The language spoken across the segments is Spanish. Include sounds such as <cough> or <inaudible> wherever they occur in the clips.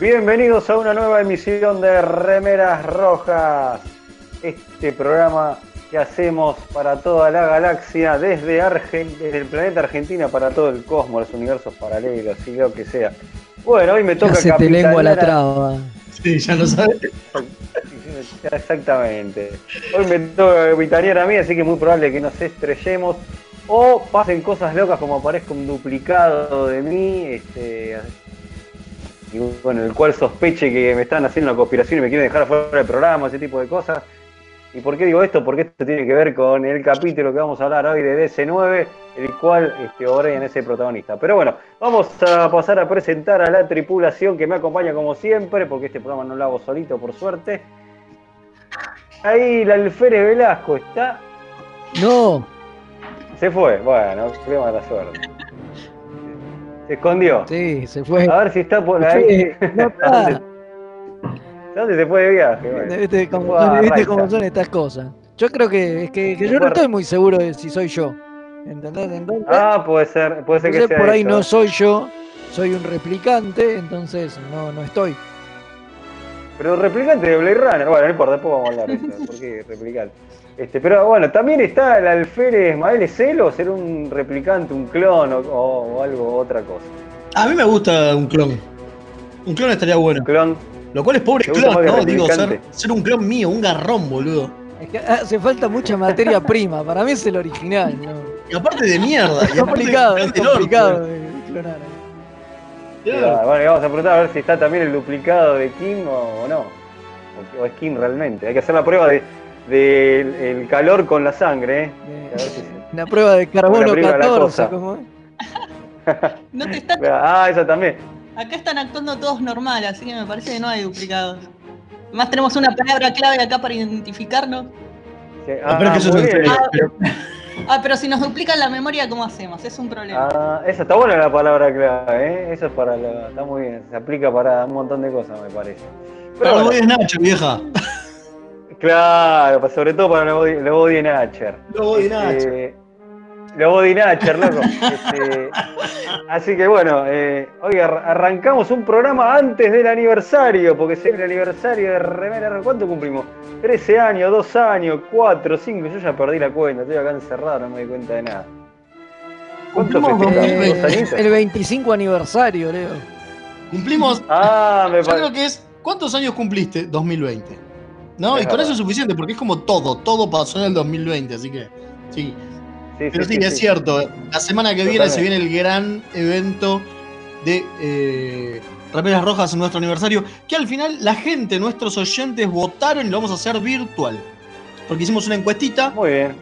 Bienvenidos a una nueva emisión de Remeras Rojas, este programa que hacemos para toda la galaxia, desde, Argen- desde el planeta Argentina para todo el cosmos, los universos paralelos y lo que sea. Bueno, hoy me toca Ya se te lengua la traba. Sí, ya lo sabes. Exactamente. Hoy me toca capitanear a mí, así que es muy probable que nos estrellemos o pasen cosas locas como aparezca un duplicado de mí, este, y bueno, el cual sospeche que me están haciendo una conspiración y me quieren dejar fuera del programa, ese tipo de cosas. ¿Y por qué digo esto? Porque esto tiene que ver con el capítulo que vamos a hablar hoy de DC9, el cual este, O'Brien es el protagonista. Pero bueno, vamos a pasar a presentar a la tripulación que me acompaña como siempre, porque este programa no lo hago solito, por suerte. Ahí el alférez Velasco está. No, Se fue, bueno, qué mala suerte. Se escondió. sí, se fue. A ver si está por ahí. fue, no está. <laughs> ¿A dónde- ¿Dónde se fue de viaje? Bueno, ¿Viste cómo, son, viste Raiza. cómo son estas cosas? Yo creo que, que, que yo no estoy muy seguro de si soy yo. ¿Entendés? Entonces, Ah, puede ser, puede ser que sea por ahí eso. no soy yo, soy un replicante, entonces no, no estoy. Pero replicante de Blade Runner, bueno, no importa, después vamos a hablar de eso, ¿por qué replicante? Este, pero bueno, también está el alférez Mael Celo, ser un replicante, un clon o, o algo, otra cosa. A mí me gusta un clon. Un clon estaría bueno. Un clon, Lo cual es pobre ¿Te gusta clon, ¿no? Digo, ser, ser un clon mío, un garrón, boludo. Es que hace falta mucha materia prima, para mí es el original, ¿no? Y aparte de mierda. Es complicado, de es complicado de clonar. Claro. Ah, bueno, y vamos a preguntar a ver si está también el duplicado de Kim o, o no. O, o es Kim realmente. Hay que hacer la prueba de, de el, el calor con la sangre, ¿eh? A ver si se- Una prueba de carbono La 14, Cosa. ¿cómo es? <laughs> No te están, Ah, eso también. acá están actuando todos normal, así que me parece que no hay duplicados. Además tenemos una palabra clave acá para identificarnos. Sí, que pero- Ah, pero si nos duplican la memoria, ¿cómo hacemos? Es un problema. Ah, esa está buena la palabra clave, ¿eh? Eso es para la, está muy bien, se aplica para un montón de cosas, me parece. Pero Pero bueno, voy es Nacho, vieja. Claro, pa- sobre todo para los body, los body Natcher. Lo voy Nacho. Este, los body Natcher, loco. Este, así que bueno, eh, hoy ar- arrancamos un programa antes del aniversario, porque es el aniversario de Remera. ¿Cuánto cumplimos? 13 años, 2 años, 4, 5, yo ya perdí la cuenta, estoy acá encerrado, no me doy cuenta de nada. ¿Cuánto el 25 aniversario, Leo. Cumplimos. Ah, me Yo creo que es. ¿Cuántos años cumpliste? 2020. ¿No? Es y con verdad. eso es suficiente, porque es como todo. Todo pasó en el 2020, así que. Sí. Sí, Pero sí, es cierto. La semana que viene se viene el gran evento de eh, Remeras Rojas en nuestro aniversario. Que al final la gente, nuestros oyentes, votaron y lo vamos a hacer virtual. Porque hicimos una encuestita. Muy bien.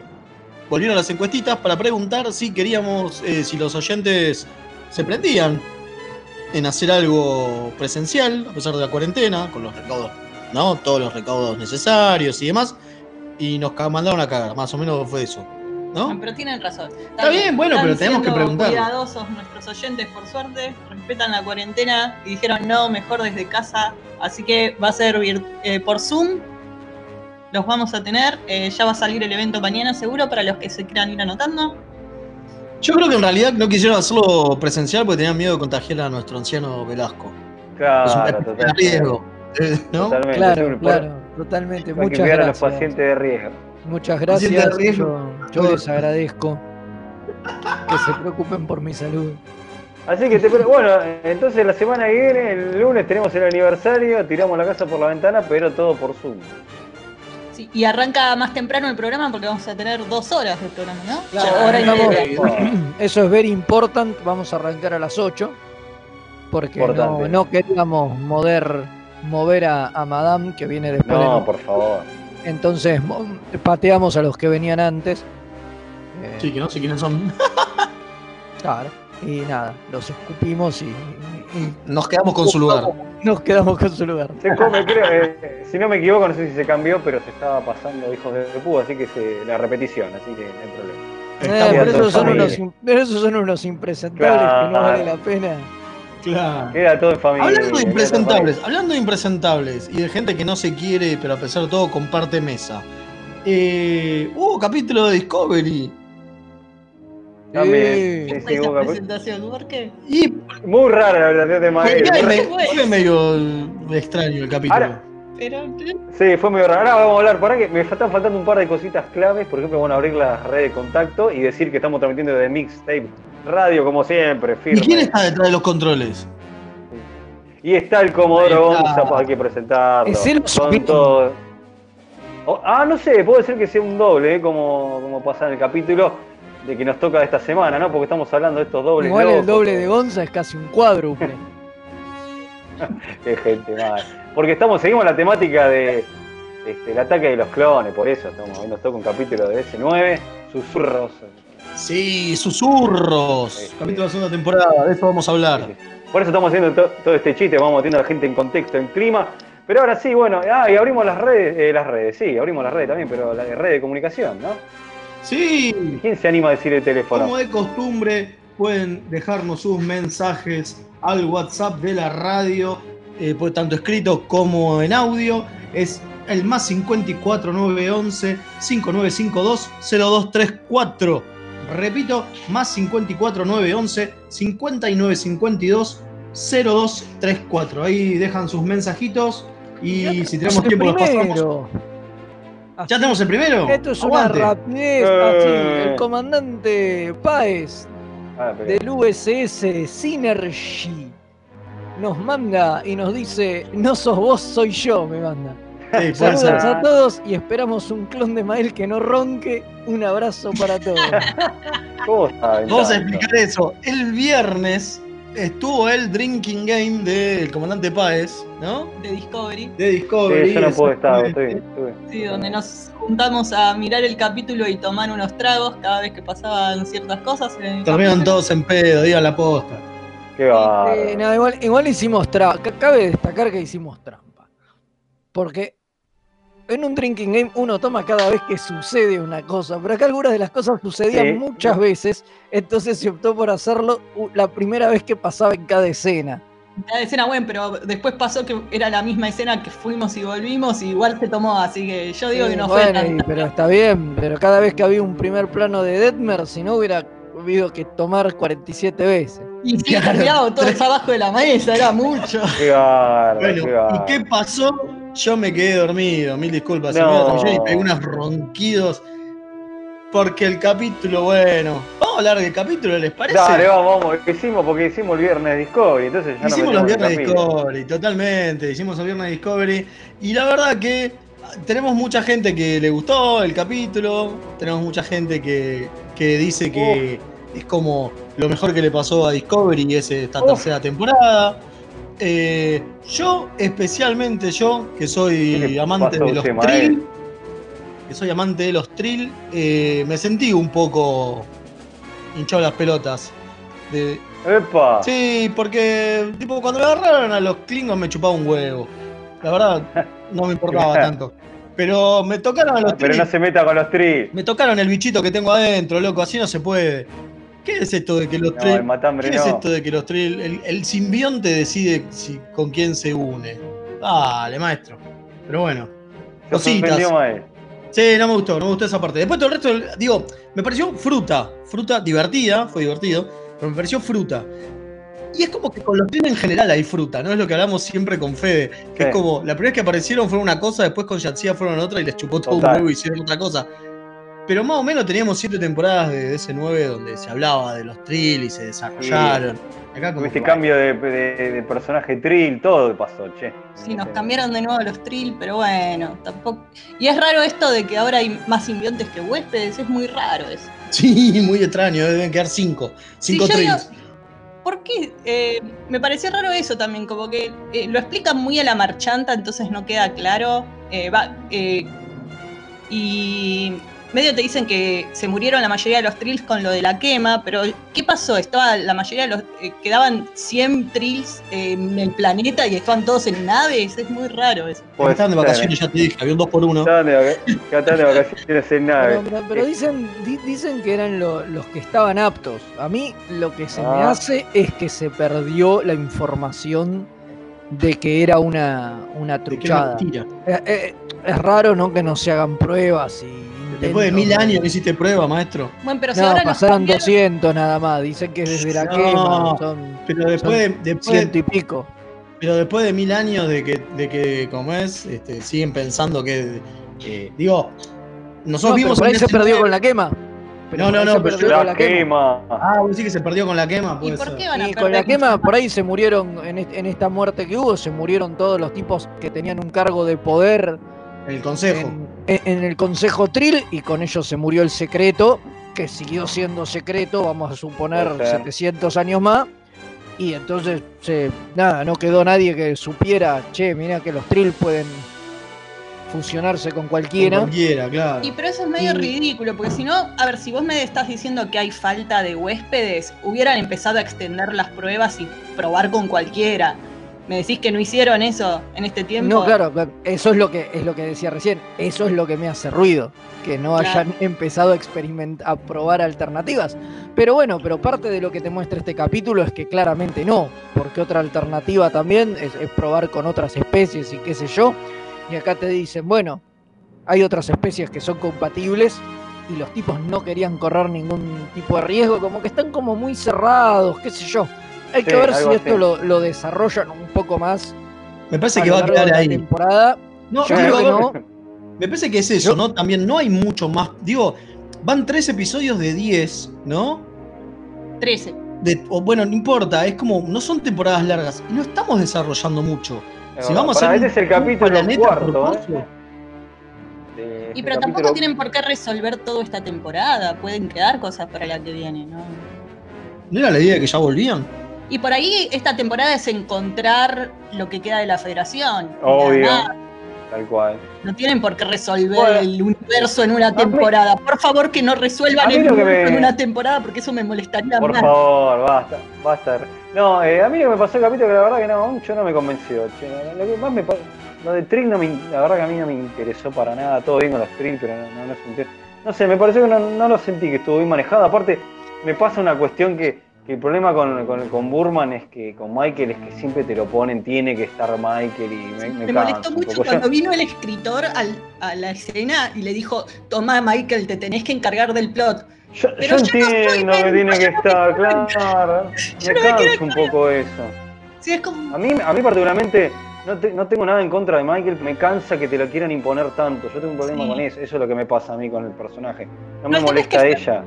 Volvieron las encuestitas para preguntar si queríamos, eh, si los oyentes se prendían en hacer algo presencial, a pesar de la cuarentena, con los recaudos, ¿no? Todos los recaudos necesarios y demás. Y nos mandaron a cagar, más o menos fue eso. ¿no? Pero tienen razón. Está bien, bueno, pero tenemos que siendo preguntarlo. cuidadosos nuestros oyentes, por suerte, respetan la cuarentena y dijeron no, mejor desde casa. Así que va a ser eh, por Zoom. Los vamos a tener. eh, ya va a salir el evento mañana, seguro, para los que se quieran ir anotando. Yo creo que en realidad no quisieron hacerlo presencial porque tenían miedo de contagiar a nuestro anciano Velasco. es un Claro, de totalmente. riesgo. Eh, <laughs> ¿No? Totalmente, Claro, claro, totalmente. Que Muchas cuidar a los gracias. pacientes de riesgo. Muchas gracias. riesgo. Yo, yo les agradezco que se preocupen por mi salud. Así que, te, bueno, entonces la semana que viene, el lunes, tenemos el aniversario, tiramos la casa por la ventana, pero todo por Zoom. Sí, y arranca más temprano el programa porque vamos a tener dos horas de programa, ¿no? Claro, Ya, hora y vamos- media. Eso es very important. Vamos a arrancar a las 8. Porque no, no queríamos mover, mover a, a Madame que viene después. de No, no- por favor. Entonces mo- pateamos a los que venían antes. Eh, Sí, que no sé quiénes son. <laughs> Claro. Y nada, los escupimos y, y Nos quedamos con su lugar. nos quedamos con su lugar. Se come, creo, eh, si no me equivoco, no sé si se cambió, pero se estaba pasando hijos de Pú, así que se, la repetición, así que no hay problema. Eh, pero, esos son unos, pero esos son unos impresentables que no vale la pena. Claro. Queda todo en familia. Hablando de impresentables, hablando de impresentables y de gente que no se quiere, pero a pesar de todo comparte mesa. Eh, hubo capítulo de Discovery. También, Eh, sí, ¿Qué sí, fue esa presentación? ¿Por qué? Y Muy rara la presentación de fue, me- <laughs> fue medio extraño el capítulo. Ahora- Pero, Sí, fue medio raro. Ahora vamos a hablar. Para que me están faltando un par de cositas claves. Por ejemplo, bueno, abrir la red de contacto y decir que estamos transmitiendo de Mixtape Radio, como siempre, ¿Y firme. quién está detrás de los controles? Y está el Comodoro. Gonza, pues hay que presentarlo. Es el todo- Oh, ah, no sé, puede ser que sea un doble, ¿eh? como, como pasa en el capítulo de que nos toca esta semana, ¿no? Porque estamos hablando de estos dobles. Igual el locos. doble de Gonza es casi un cuádruple. <laughs> Qué gente mal. Porque estamos, seguimos la temática de este, el ataque de los clones, por eso estamos, hoy nos toca un capítulo de S9, susurros. Sí, susurros. Sí. Capítulo de la segunda temporada, de eso vamos a hablar. Por eso estamos haciendo to- todo este chiste, vamos metiendo a la gente en contexto, en clima. Pero ahora sí, bueno, ah, y abrimos las redes, eh, las redes, sí, abrimos las redes también, pero la red de comunicación, ¿no? Sí, ¿Quién se anima a decir el teléfono? como de costumbre, pueden dejarnos sus mensajes al WhatsApp de la radio, eh, pues, tanto escrito como en audio. Es el más 54 911 5952 0234. Repito, más 54 911 5952 0234. Ahí dejan sus mensajitos y si tenemos tiempo los pasamos. ¿Ya tenemos el primero? Esto es Aguante. una rapidez. Eh. El comandante Páez Ah, del USS Synergy nos manda y nos dice: No sos vos, soy yo, me manda. Sí, Saludos ser. a todos y esperamos un clon de Mael que no ronque. Un abrazo para todos. <laughs> ¿Cómo está? Vamos a explicar eso. El viernes estuvo el drinking game del comandante Páez, ¿no? de Discovery. De Discovery. Sí, yo no puedo estar, estoy, estuve. Sí, donde nos juntamos a mirar el capítulo y tomar unos tragos cada vez que pasaban ciertas cosas. Terminaron todos en pedo, digan la posta. Qué bárbaro. Eh, no, igual, igual hicimos trampa. Cabe destacar que hicimos trampa. Porque en un drinking game uno toma cada vez que sucede una cosa. Pero acá algunas de las cosas sucedían Sí. muchas veces. Entonces se optó por hacerlo la primera vez que pasaba en cada escena. La escena, bueno, pero después pasó que era la misma escena que fuimos y volvimos, y igual se tomó, así que yo digo Sí, que no fue bueno, y- tan. pero está bien. Pero cada vez que había un primer plano de Detmer, si no hubiera habido que tomar 47 veces. Y sí, Claro. cambiado todos abajo de la mesa, era mucho. Qué Bueno, qué ¿y qué pasó? Yo me quedé dormido, mil disculpas. No. Y pegué unos ronquidos. Porque el capítulo, bueno. Vamos a hablar del capítulo, ¿les parece? Dale, vamos, vamos. Hicimos porque hicimos el viernes Discovery, entonces ya Hicimos no los viernes. Discovery, totalmente. Hicimos el viernes Discovery. Y la verdad que tenemos mucha gente que le gustó el capítulo. Tenemos mucha gente que, que dice que es como lo mejor que le pasó a Discovery es esta tercera temporada. Eh, yo, especialmente yo, que ¿Qué soy amante de los trill, Mael? que soy amante de los trill, eh, me sentí un poco hinchado las pelotas. De, ¡Epa! Sí, porque tipo cuando me agarraron a los Klingons me chupaba un huevo. La verdad, <laughs> no me importaba tanto. Pero me tocaron a los Pero Trill. no se meta con los Trill. Me tocaron el bichito que tengo adentro, loco. Así no se puede. ¿Qué es esto de que los No, matambre ¿Qué es esto de que los Trill. El, el simbionte decide si, con quién se une? Dale, maestro. Pero bueno. Cositas. Sí, no me gustó, no me gustó esa parte. Después todo el resto, digo, me pareció fruta. Fruta divertida, fue divertido, pero me pareció fruta. Y es como que con los Trill en general hay fruta, ¿no? Es lo que hablamos siempre con Fede. Que Sí. es como, la primera vez que aparecieron fueron una cosa, después con Yatsia fueron otra y les chupó todo un Total. huevo y hicieron otra cosa. Pero más o menos teníamos siete temporadas de DS9 donde se hablaba de los Trill y se desarrollaron. Acá como que, cambio de, de- de personaje Trill, todo pasó, che. Sí, nos cambiaron de nuevo los Trill, pero bueno, tampoco. Y es raro esto de que ahora hay más simbiontes que huéspedes, es muy raro eso. <laughs> Sí, muy extraño, deben quedar cinco. Cinco Sí, digo, Trills. ¿Por qué? Eh, me pareció raro eso también, como que eh, lo explican muy a la marchanta, entonces no queda claro. Eh, va, eh, y medio te dicen que se murieron la mayoría de los trills con lo de la quema, pero ¿qué pasó? Estaba la mayoría de los. eh, quedaban 100 trills en el planeta y estaban todos en naves, es muy raro eso. Puede Estaban de vacaciones, ya te dije, había un 2 por 1 Estaban de, vacaciones en nave. Pero, pero- pero dicen, di- dicen que eran lo- los que estaban aptos. A mí lo que se me Ah. hace es que se perdió la información de que era una, una truchada. mentira. Eh, eh, es raro, ¿no? Que no se hagan pruebas y. Después de mil años no hiciste prueba, maestro. Bueno, pero si No, ahora nos pasaron cambiaron- 200 nada más. Dicen que desde la No, quema son Pero después de, después, ciento y pico. pero después de mil años de que, de que como es, este, siguen pensando que. eh, digo, No, nosotros pero vimos por ahí se ese perdió con la quema. Pero No, no, no, se pero perdió con La quema. Ah, vos decís que se perdió con la quema, ¿Y puede por ser. qué van a Y perder con la quema, por ahí se murieron, en, est- en esta muerte que hubo, se murieron todos los tipos que tenían un cargo de poder El consejo. en, el Consejo Trill y con ellos se murió el secreto, que siguió siendo secreto, vamos a suponer ser. 700 años más. Y entonces, se, nada, no quedó nadie que supiera, che, mira que los Trill pueden fusionarse con Con cualquiera. Cualquiera, claro. Y pero eso es medio Y- ridículo, porque si no, a ver, si vos me estás diciendo que hay falta de huéspedes, hubieran empezado a extender las pruebas y probar con cualquiera. ¿Me decís que no hicieron eso en este tiempo? No, claro, eso es lo que es lo que decía recién. Eso es lo que me hace ruido, que no Claro. hayan empezado a experimentar, a probar alternativas. Pero bueno, pero parte de lo que te muestra este capítulo es que claramente no, porque otra alternativa también es, es probar con otras especies y qué sé yo. Y acá te dicen, bueno, hay otras especies que son compatibles y los tipos no querían correr ningún tipo de riesgo, como que están como muy cerrados, qué sé yo. Hay que Sí, ver si esto lo, lo desarrollan un poco más Me parece a que va a quedar la ahí. temporada. No, Yo creo que no. Me parece que es eso, ¿no? También no hay mucho más. Digo, van tres episodios de 10, ¿no? 13. De- o bueno, no importa, es como, no son temporadas largas y no estamos desarrollando mucho. Si vamos a hacer este es el un- un capítulo planeta cuarto, ¿eh? De Y este pero tampoco capítulo- tienen por qué resolver todo esta temporada. Pueden quedar cosas para la que viene, ¿no? ¿No era la idea de que ya volvían? Y por ahí esta temporada es encontrar lo que queda de la federación. Obvio. Nada, Tal cual. No tienen por qué resolver Bueno, el universo en una mí- temporada. Por favor, que no resuelvan el universo me- en una temporada, porque eso me molestaría Por más. favor, basta, basta. No, eh, a mí lo que me pasó el capítulo que la verdad que no, mucho no me convenció. che. Lo que más me pa- lo de Trill no me, la verdad que a mí no me interesó para nada. Todo bien con los Trill, pero no, no, no sentí- No sé, me pareció que no, no lo sentí, que estuvo bien manejado. Aparte, me pasa una cuestión que, que el problema con, con, con Burman es que con Michael es que siempre te lo ponen, tiene que estar Michael y me, me Me molestó mucho cuando Yo- vino el escritor al- a la escena y le dijo, toma Michael, te tenés que encargar del plot. Yo, Pero yo <laughs> yo no entiendo que tiene que estar, claro. Me no cansa un poco eso. Sí, es como, A mí, a mí particularmente no, te- no tengo nada en contra de Michael, me cansa que te lo quieran imponer tanto. Yo tengo un problema Sí. con eso, eso es lo que me pasa a mí con el personaje. No No, me molesta ella.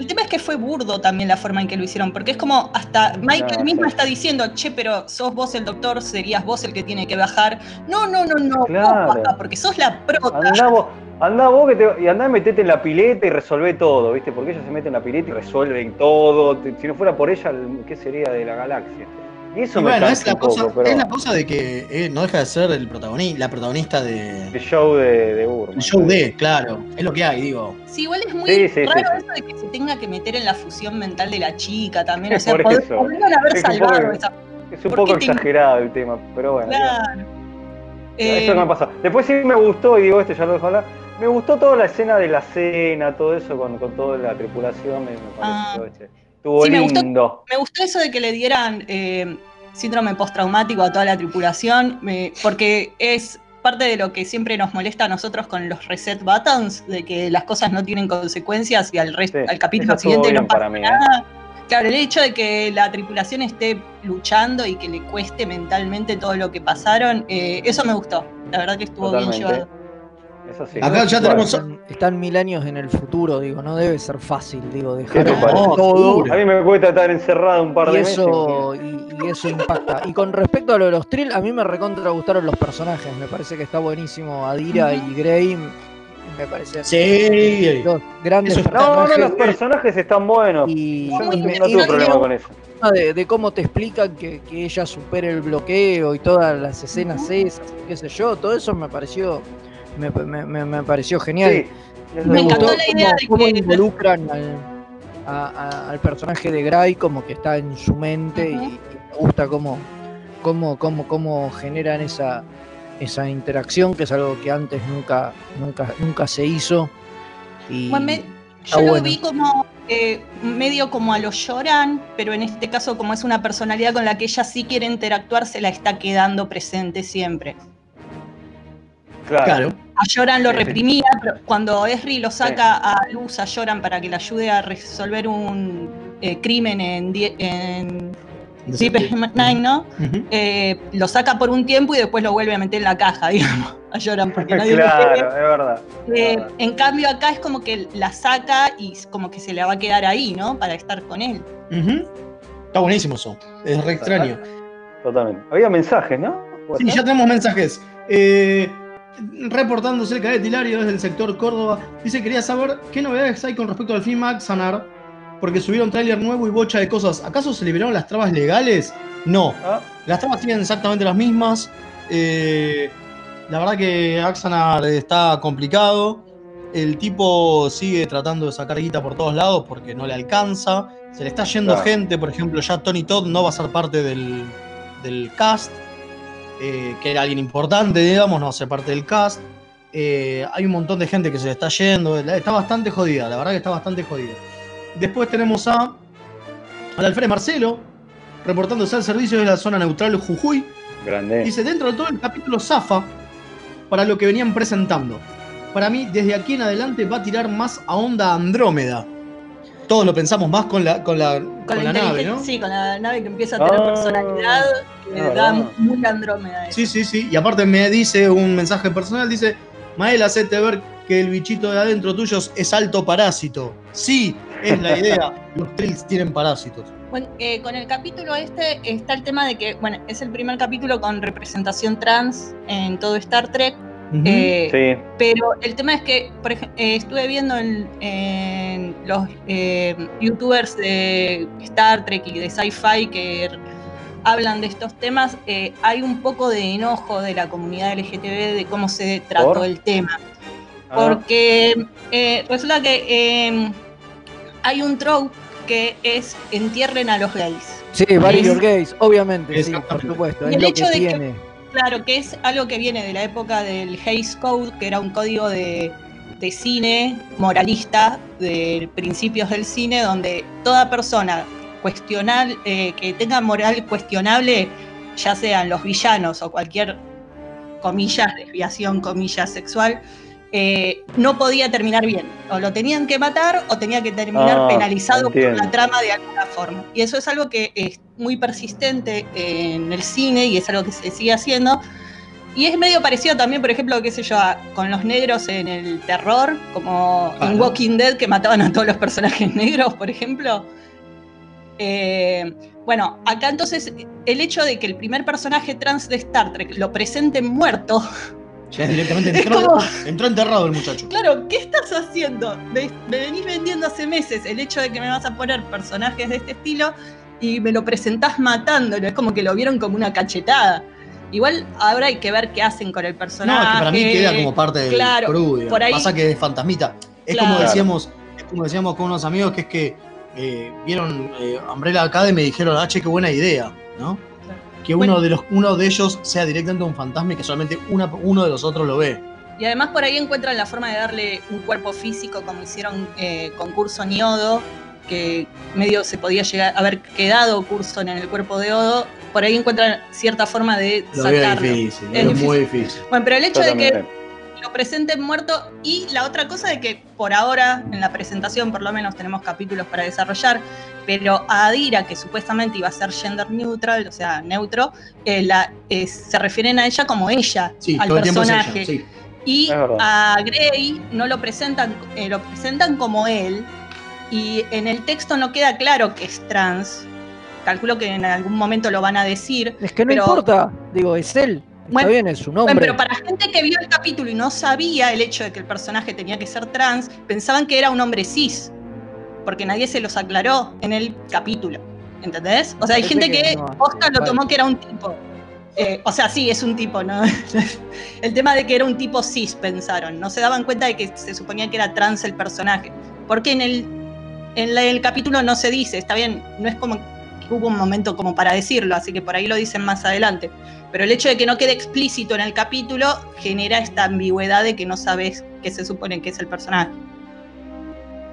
El tema es que fue burdo también la forma en que lo hicieron, porque es como hasta Michael No, mismo está diciendo, che, pero sos vos el doctor, serías vos el que tiene que bajar. No, no, no, no, Claro. vos bajá, porque sos la prota. Andá vos, andá vos que te, y andá y metete en la pileta y resolvé todo, ¿viste? Porque ella se mete en la pileta y resuelve todo. Si no fuera por ella, ¿qué sería de la galaxia? Y eso Y me bueno, es la, un poco, cosa, pero es la cosa de que eh, no deja de ser el protagonista, la protagonista de, el show de, de Burman. el show de, claro. Es lo que hay, digo. Sí, igual es muy Sí, sí, raro sí. eso de que se tenga que meter en la fusión mental de la chica también. O sea, Por pod- eso. podrían haber Es un salvado poco- esa. Es un ¿Por poco qué te- exagerado el tema, pero bueno. Claro. Eh, Eso que me pasó. Después sí me gustó, y digo esto, ya lo dejo hablar. Me gustó toda la escena de la cena, todo eso con, con toda la tripulación. Me, me Ah. pareció, che, Estuvo Sí, me gustó. lindo. Me gustó eso de que le dieran eh, síndrome postraumático a toda la tripulación, me- porque es parte de lo que siempre nos molesta a nosotros con los reset buttons, de que las cosas no tienen consecuencias y al, resto, Sí, al capítulo siguiente no pasa para mí, ¿eh? nada. Claro, el hecho de que la tripulación esté luchando y que le cueste mentalmente todo lo que pasaron, eh, eso me gustó. La verdad que estuvo bien llevado. Eso sí. Acá ya tenemos- Están, están mil años en el futuro, digo, no debe ser fácil, digo, ¿Qué dejar parece? todo. A mí me cuesta estar encerrado un par Y de meses. eso, y, y eso impacta. Y con respecto a lo de los Trill, a mí me recontra gustaron los personajes. Me parece que está buenísimo. Adira y Grey me parecen Sí. dos grandes Eso está- No, no, personajes. los personajes están buenos. y, Yo no, y me- no y tuve problema con eso. de, de cómo te explican que, que ella supere el bloqueo y todas las escenas esas, qué sé yo, todo eso me pareció me, me- me- me pareció genial. Sí. Me gustó. encantó la idea de cómo involucran al, a- a- al personaje de Gray como que está en su mente y, me gusta cómo, cómo, cómo, cómo generan esa, esa interacción que es algo que antes nunca, nunca, nunca se hizo. Y Bueno, me- yo lo bueno. vi como eh, medio como a lo lloran, pero en este caso como es una personalidad con la que ella sí quiere interactuar, se la está quedando presente siempre. Claro. Claro. A Lloran lo Sí, sí. reprimía, pero cuando Esri lo saca a luz a Lloran para que le ayude a resolver un eh, crimen en, en Deep Nine, ¿no? Eh, lo saca por un tiempo y después lo vuelve a meter en la caja, <laughs> digamos, a Lloran porque nadie lo <laughs> claro, quiere. es verdad. Eh, verdad. en cambio acá es como que la saca y como que se le va a quedar ahí, ¿no? Para estar con él. Ujú. Está buenísimo eso. Es re extraño. Totalmente. Había mensajes, ¿no? ¿Puede Sí, ya tenemos mensajes. Eh, reportándose el cadete Hilario desde el sector Córdoba. Dice, quería saber qué novedades hay con respecto al film Axanar. Porque subieron tráiler nuevo y bocha de cosas. ¿Acaso se liberaron las trabas legales? No. Ah, Las trabas siguen exactamente las mismas. Eh, la verdad que Axanar está complicado. El tipo sigue tratando de sacar guita por todos lados porque no le alcanza. Se le está yendo Claro. gente, por ejemplo, ya Tony Todd no va a ser parte del, del cast, eh, que era alguien importante, digamos, no ser parte del cast. Eh, hay un montón de gente que se le está yendo. Está bastante jodida, la verdad que está bastante jodida. Después tenemos a al Alfred Marcelo, reportándose al servicio de la zona neutral Jujuy. grande. Dice, dentro de todo el capítulo Zafa, para lo que venían presentando. Para mí, desde aquí en adelante va a tirar más a onda Andrómeda. Todos lo pensamos más con la, con la, con Con la la, nave, sí, con la nave que empieza a tener Ah, personalidad, que da verdad. muy Andrómeda. eso. Sí, sí, sí. Y aparte me dice un mensaje personal, dice, Mael, hacete ver que el bichito de adentro tuyo es alto parásito. Sí, es la idea. <laughs> Los trills tienen parásitos. Bueno, eh, con el capítulo este está el tema de que, bueno, es el primer capítulo con representación trans en todo Star Trek. Eh, Sí. Pero el tema es que, por ejemplo, estuve viendo en, en los eh, youtubers de Star Trek y de sci-fi que hablan de estos temas, eh, hay un poco de enojo de la comunidad LGTB de cómo se trató ¿Por? el tema. Ah, Porque eh, resulta que eh, hay un trope que es entierren a los gays. Sí, Your Gays, obviamente, sí, por supuesto. Y Es el lo hecho que de que- tiene. Claro, que es algo que viene de la época del Hays Code, que era un código de, cine moralista de principios del cine, donde toda persona cuestional, eh, que tenga moral cuestionable, ya sean los villanos o cualquier, comillas, desviación, comillas, sexual, eh, no podía terminar bien. O lo tenían que matar o tenía que terminar Ah, penalizado por la trama de alguna forma. Y eso es algo que es muy persistente en el cine y es algo que se sigue haciendo. Y es medio parecido también, por ejemplo, qué sé yo, a- con los negros en el terror, como en Walking Dead que mataban a todos los personajes <laughs> negros, por ejemplo. Eh, bueno, acá entonces el hecho de que el primer personaje trans de Star Trek lo presenten muerto, <laughs> Ya directamente entró, como- entró enterrado el muchacho. claro, ¿qué estás haciendo? Me, me venís vendiendo hace meses el hecho de que me vas a poner personajes de este estilo y me lo presentás matándolo, es como que lo vieron como una cachetada. Igual ahora hay que ver qué hacen con el No, personaje. es que para mí queda como parte del claro, crew, por ahí- Pasa que es fantasmita. Es Claro. como decíamos, es como decíamos con unos amigos que es que eh, vieron eh, Umbrella Academy y dijeron, ah, che, qué buena idea, ¿no? Que Bueno. uno, de los, uno de ellos sea directamente un fantasma y que solamente una- uno de los otros lo ve. Y además por ahí encuentran la forma de darle un cuerpo físico como hicieron eh, con Curso Odo, que medio se podía llegar haber quedado Curso en el cuerpo de Odo. Por ahí encuentran cierta forma de Lo sacarlo. difícil, Es difícil. muy difícil. Bueno, pero el hecho de que. Lo presenten muerto y la otra cosa de que por ahora en la presentación por lo menos tenemos capítulos para desarrollar, pero a Adira, que supuestamente iba a ser gender neutral, o sea, neutro, eh, la- eh, se refieren a ella como ella, Sí, al ella, personaje. sí. Y a Grey no lo presentan, eh, lo presentan como él. Y en el texto no queda claro que es trans. Calculo que en algún momento lo van a decir. Es que no Pero- importa, digo, es él. Está Bueno, bien, es su Bueno, nombre. pero para gente que vio el capítulo y no sabía el hecho de que el personaje tenía que ser trans, pensaban que era un hombre cis. Porque nadie se los aclaró en el capítulo. ¿Entendés? O sea, hay Parece gente que, que no. posta lo tomó que era un tipo. Eh, o sea, sí, es un tipo, ¿no? <laughs> el tema de que era un tipo cis, pensaron. No se daban cuenta de que se suponía que era trans el personaje. Porque en el, en la- el capítulo no se dice, está bien, no es como hubo un momento como para decirlo, así que por ahí lo dicen más adelante. Pero el hecho de que no quede explícito en el capítulo genera esta ambigüedad de que no sabes qué se supone que es el personaje.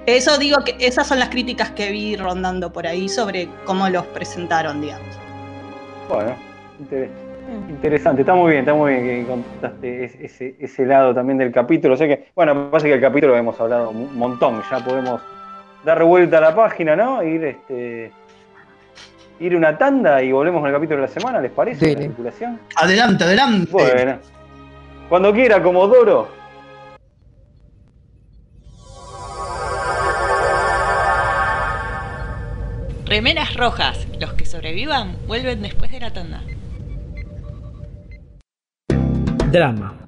Eso digo que esas son las críticas que vi rondando por ahí sobre cómo los presentaron, digamos. Bueno, inter- interesante, está muy bien, está muy bien que contaste es- ese, ese lado también del capítulo. O sea que, bueno, parece que el capítulo lo hemos hablado un montón, ya podemos dar vuelta a la página, ¿no? Ir este ir una tanda y volvemos con el capítulo de la semana, ¿les parece? Dele. La vinculación. Adelante, adelante. Bueno. Cuando quiera, Comodoro. Remeras rojas, los que sobrevivan vuelven después de la tanda. Drama.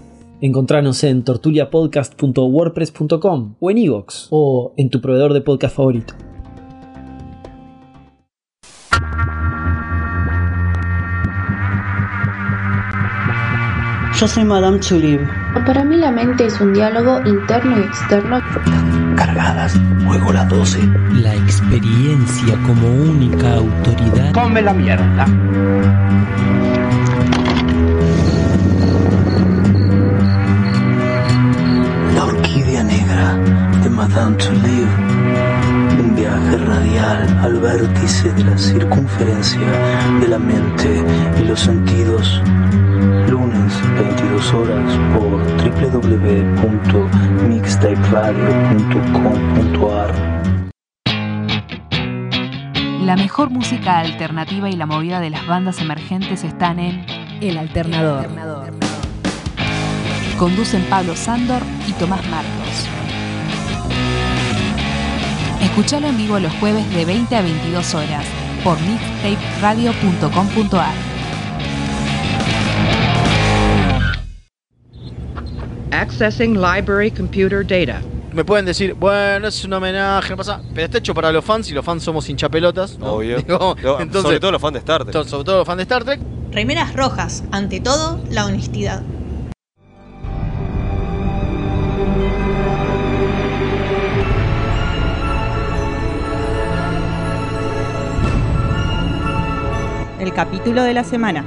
Encontranos en tortuliapodcast.wordpress.com o en iVoox o en tu proveedor de podcast favorito. Yo soy Madame Tulip. Para mí la mente es un diálogo interno y externo. Cargadas, luego las 12. La experiencia como única autoridad. Come la mierda. Touleau. Un viaje radial al vértice de la circunferencia de la mente y los sentidos. Lunes, 22 horas por www.mixtaperadio.com.ar La mejor música alternativa y la movida de las bandas emergentes están en El Alternador. Conducen Pablo Sándor y Tomás Marcos. Escuchalo en vivo los jueves de 20 a 22 horas por mixtaperadio.com.ar. Accessing library computer data. Me pueden decir, bueno, es un homenaje, no pasa. Pero está hecho para los fans y los fans somos hinchapelotas. ¿no? Obvio. <laughs> Digo, entonces, sobre todo los fans de Star Trek. sobre todo los fans de Star Trek. Remeras rojas, ante todo, la honestidad. El capítulo de la semana.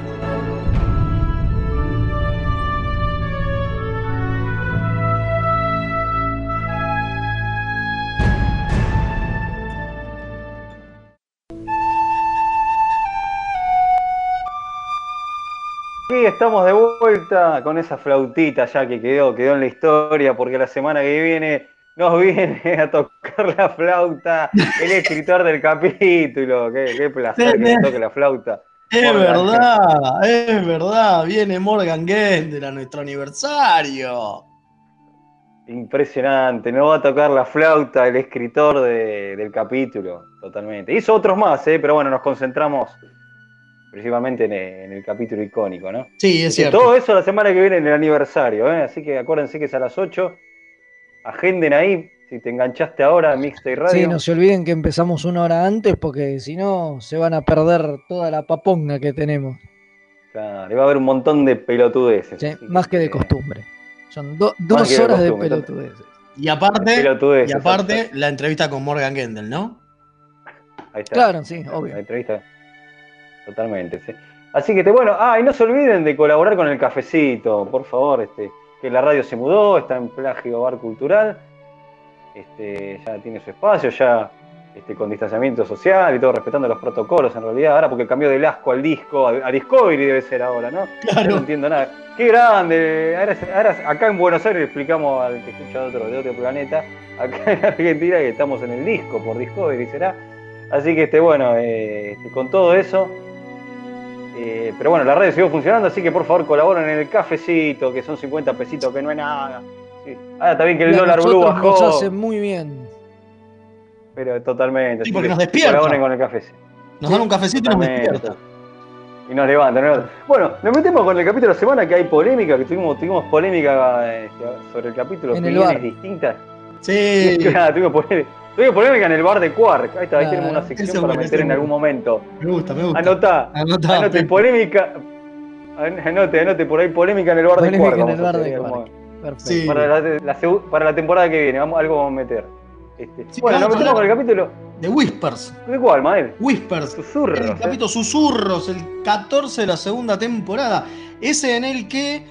Aquí estamos de vuelta con esa flautita ya que quedó, quedó en la historia, porque la semana que viene nos viene <laughs> a tocar la flauta el escritor del capítulo. Qué, qué placer que nos toque la flauta. Es Morgan. verdad, es verdad. Viene Morgan Gendel a nuestro aniversario. Impresionante, no va a tocar la flauta el escritor de- del capítulo, totalmente. Hizo otros más, ¿eh? pero bueno, nos concentramos principalmente en el, en el capítulo icónico, ¿no? Sí, es Y cierto. Todo eso la semana que viene en el aniversario, ¿eh? así que acuérdense que es a las 8. Agenden ahí, si te enganchaste ahora Mixtape Radio. Sí, no se olviden que empezamos una hora antes porque si no se van a perder toda la paponga que tenemos. Claro, y va a haber un montón de pelotudeces. Sí, más que de costumbre. Son do- dos de horas de pelotudeces. Y aparte, Pelotudeces, y aparte la entrevista con Morgan Gendel, ¿no? Ahí está. Claro, sí, obvio. La entrevista. Totalmente, sí. Así que, te, bueno, ah, y no se olviden de colaborar con el cafecito, por favor, este, que la radio se mudó, está en Plagio Bar Cultural, este, ya tiene su espacio, ya este, con distanciamiento social y todo, respetando los protocolos en realidad, ahora porque cambió del asco al disco, a, Discovery debe ser ahora, ¿no? Yo No entiendo nada. Qué grande, ahora, ahora acá en Buenos Aires explicamos al que escucha de otro, de otro planeta, <laughs> acá en Argentina que estamos en el disco por Discovery, será. Así que este, bueno, eh, este, con todo eso. Eh, pero bueno, la radio siguió funcionando, así que por favor colaboren en el cafecito, que son 50 pesitos, que no es nada. Sí. Ahora está bien que el Y a dólar blue bajó. Nos hace muy bien. Pero totalmente. Sí, porque que nos despierta. Colaboren con el cafecito. Nos dan un cafecito y nos despierta. Y nos levantan. Bueno, nos metemos con el capítulo de la semana que hay polémica, que tuvimos, tuvimos polémica este, sobre el capítulo, En opiniones distintas. Sí. <laughs> Claro, tuvimos polémica, tuvimos polémica en el bar de Quark. Ahí está, ahí tenemos una Eso sección para meter en algún momento. Me gusta, me gusta. Anotá, Anotá, anote, Pepe. polémica. an- Anote, anote por ahí polémica en el bar de Polémica Quark. en el bar de Quark. Perfecto. Sí. Para la, la segu- para la temporada que viene, vamos, algo vamos a meter. Este, Sí, bueno, nos metemos con el capítulo. De Whispers. ¿De cuál, Mael? Whispers. Susurros. El ¿eh? capítulo Susurros, el 14 de la segunda temporada. Ese en el que,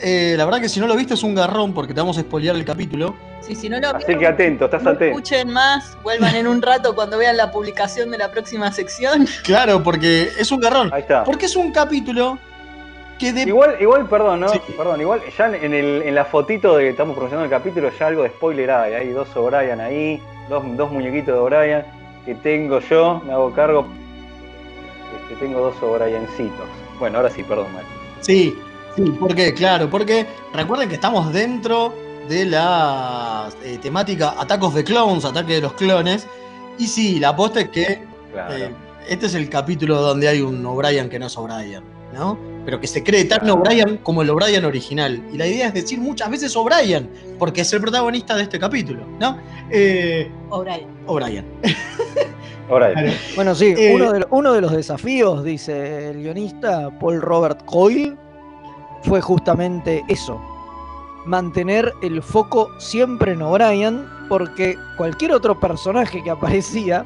eh, la verdad que si no lo viste es un garrón porque te vamos a spoilear el capítulo. Sí, si no lo Así vieron, que atento, estás no atento. escuchen más, vuelvan en un rato cuando vean la publicación de la próxima sección. <laughs> Claro, porque es un garrón. Ahí está. Porque es un capítulo que de... Igual, igual, perdón, ¿no? Sí. Perdón, igual, ya en, el, en la fotito de que estamos promocionando el capítulo, ya algo de spoiler hay. Hay dos O'Brien ahí, dos, dos muñequitos de O'Brien que tengo yo, me hago cargo. Este, tengo dos O'Briencitos. Bueno, ahora sí, perdón, Mael. Sí, sí, ¿por qué? Claro, porque recuerden que estamos dentro de la eh, temática Atacos de Clones, ataque de los clones. Y sí, la aposta es que Claro. eh, este es el capítulo donde hay un O'Brien que no es O'Brien, ¿no? Pero que se cree tan O'Brien como el O'Brien original. Y la idea es decir muchas veces O'Brien, porque es el protagonista de este capítulo, ¿no? Eh, O'Brien. O'Brien. Bueno, sí, Eh, uno, de, lo- uno de los desafíos, dice el guionista Paul Robert Coyle, fue justamente eso. Mantener el foco siempre en O'Brien, porque cualquier otro personaje que aparecía,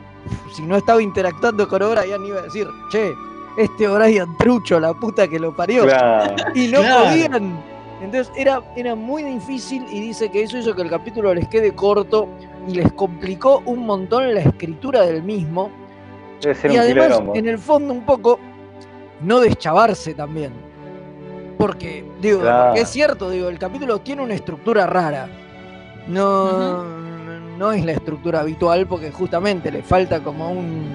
si no estaba interactuando con O'Brien, iba a decir, che, este O'Brien trucho, la puta que lo parió. Claro. Y no Claro. podían. Entonces era, era muy difícil y dice que eso hizo que el capítulo les quede corto y les complicó un montón la escritura del mismo. Debe ser Y un además, en el fondo, un poco no deschavarse también. Porque, digo, Claro. porque es cierto, digo, el capítulo tiene una estructura rara. No, no es la estructura habitual porque justamente le falta como un,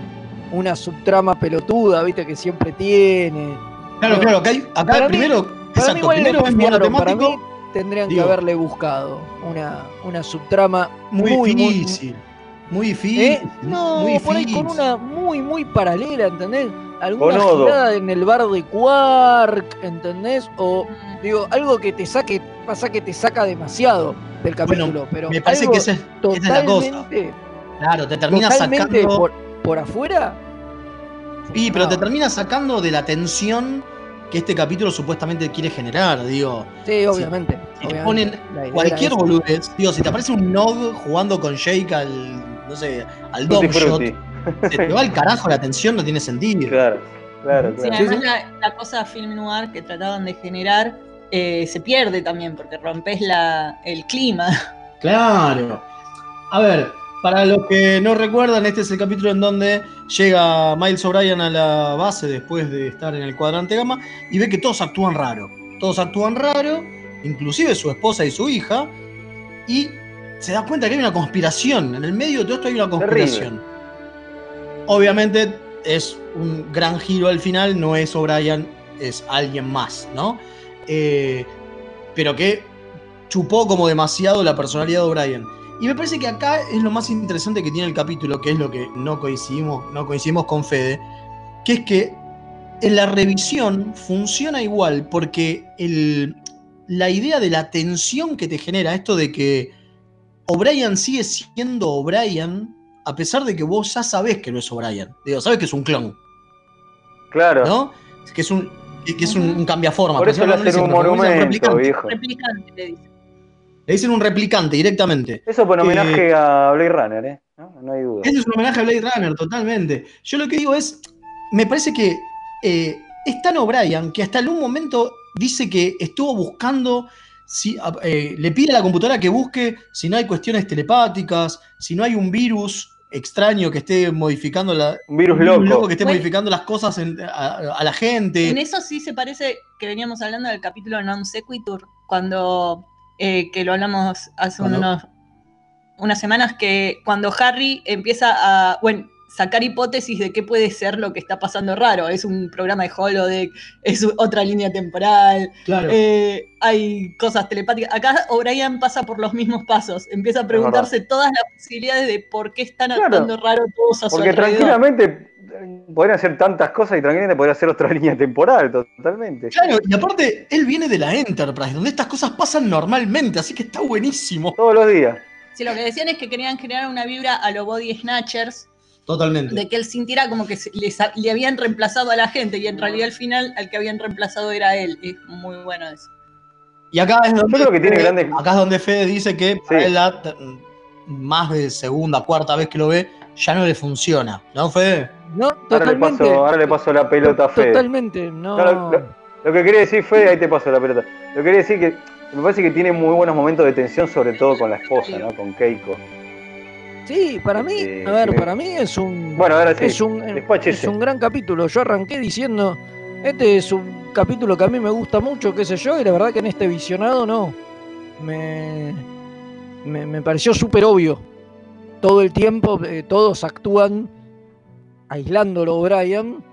una subtrama pelotuda, viste, que siempre tiene. Claro, claro, acá, hay- acá Para mí- primero, Para mí igual primero es pifiaron, para mí tendrían digo, que haberle buscado una, una subtrama muy, muy, muy, difícil. Muy difícil. ¿Eh? No, muy por ahí con difícil. una muy, muy paralela, ¿entendés? Alguna girada en el bar de Quark, ¿entendés? O, digo, algo que te saque, pasa que te saca demasiado del capítulo, pero me parece algo que esa es- esa es la cosa. Claro, te termina totalmente sacando. por, por afuera. Sí, pero te termina sacando de la tensión que este capítulo supuestamente quiere generar, digo. Sí, obviamente. Si te obviamente. ponen La idea cualquier boludez, digo, si te aparece un Nog jugando con Jake al, no sé, al Dom Shot. Se te va el carajo la tensión, no tiene sentido. Claro, claro, Sí, claro. además La, la cosa film noir que trataban de generar eh, se pierde también porque rompes la, el clima. Claro. A ver, para los que no recuerdan, este es el capítulo en donde llega Miles O'Brien a la base después de estar en el cuadrante gamma y ve que todos actúan raro. Todos actúan raro, inclusive su esposa y su hija, y se da cuenta que hay una conspiración. En el medio de todo esto hay una conspiración. Obviamente es un gran giro al final, no es O'Brien, es alguien más, ¿no? Eh, pero que chupó como demasiado la personalidad de O'Brien. Y me parece que acá es lo más interesante que tiene el capítulo, que es lo que no coincidimos, no coincidimos con Fede, que es que en la revisión funciona igual, porque el, la idea de la tensión que te genera, esto de que O'Brien sigue siendo O'Brien, a pesar de que vos ya sabés que no es O'Brien. Digo, sabés que es un clon. Claro. ¿No? Que es un, que es un, un cambiaforma. Por eso le hacen un monumento, viejo. Le dice. Le dicen un replicante directamente. Eso por Eh, homenaje a Blade Runner, ¿eh? No, no hay duda. Eso es un homenaje a Blade Runner, totalmente. Yo lo que digo es, me parece que eh, es tan O'Brien que hasta en un momento dice que estuvo buscando, si, eh, le pide a la computadora que busque si no hay cuestiones telepáticas, si no hay un virus extraño que esté modificando la, Un virus loco. que esté Bueno. modificando las cosas en- a, a la gente. En eso sí se parece que veníamos hablando del capítulo Non Sequitur, cuando eh, que lo hablamos hace unos, unas semanas, que cuando Harry empieza a bueno, sacar hipótesis de qué puede ser lo que está pasando raro. Es un programa de holodeck, es otra línea temporal, Claro. eh, hay cosas telepáticas. Acá O'Brien pasa por los mismos pasos, empieza a preguntarse todas las posibilidades de por qué están Claro. actuando raro todos a su Porque tranquilamente eh, podrían hacer tantas cosas y tranquilamente podría ser otra <laughs> línea temporal, totalmente. Claro, y aparte, él viene de la Enterprise, donde estas cosas pasan normalmente, así que está buenísimo. Todos los días. Sí, lo que decían es que querían generar una vibra a lo Body Snatchers, Totalmente. de que él sintiera como que se- le, le habían reemplazado a la gente y en realidad al final al que habían reemplazado era él. Es muy bueno eso. Y acá es donde, Yo creo que tiene Fede- grandes- acá es donde Fede dice que para él la más de segunda, cuarta vez que lo ve, ya no le funciona. ¿No, Fede? No, Ahora le, totalmente. paso, ahora le paso la pelota a Fede. Totalmente, no. No, lo, lo que quería decir, Fede, ahí te paso la pelota. Lo que quería decir que me parece que tiene muy buenos momentos de tensión, sobre todo con la esposa, ¿no? Con Keiko. Sí, para mí, Eh, a ver, para mí es un Bueno, ahora sí, es un, despáchese. es un gran capítulo. Yo arranqué diciendo, este es un capítulo que a mí me gusta mucho, qué sé yo, y la verdad que en este visionado no. Me, me, me pareció súper obvio. Todo el tiempo eh, todos actúan aislándolo a O'Brien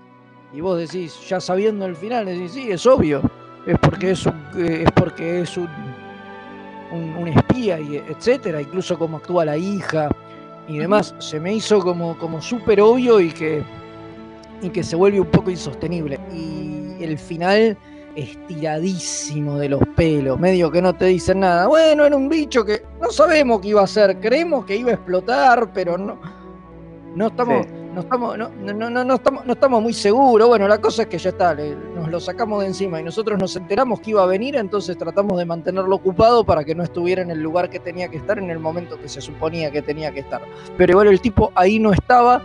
y vos decís, ya sabiendo el final, decís, sí, es obvio. Es porque es un, eh, es porque es un, un, un espía, y etcétera, incluso cómo actúa la hija y demás. Se me hizo como, como súper obvio y que, y que se vuelve un poco insostenible. Y el final estiradísimo de los pelos, medio que no te dicen nada. Bueno, era un bicho que no sabemos qué iba a hacer, creemos que iba a explotar, pero no, no estamos, no estamos, no, no, no, no estamos, no estamos muy seguros. Bueno, la cosa es que ya está, le- nos lo sacamos de encima y nosotros nos enteramos que iba a venir, entonces tratamos de mantenerlo ocupado para que no estuviera en el lugar que tenía que estar en el momento que se suponía que tenía que estar. Pero igual el tipo ahí no estaba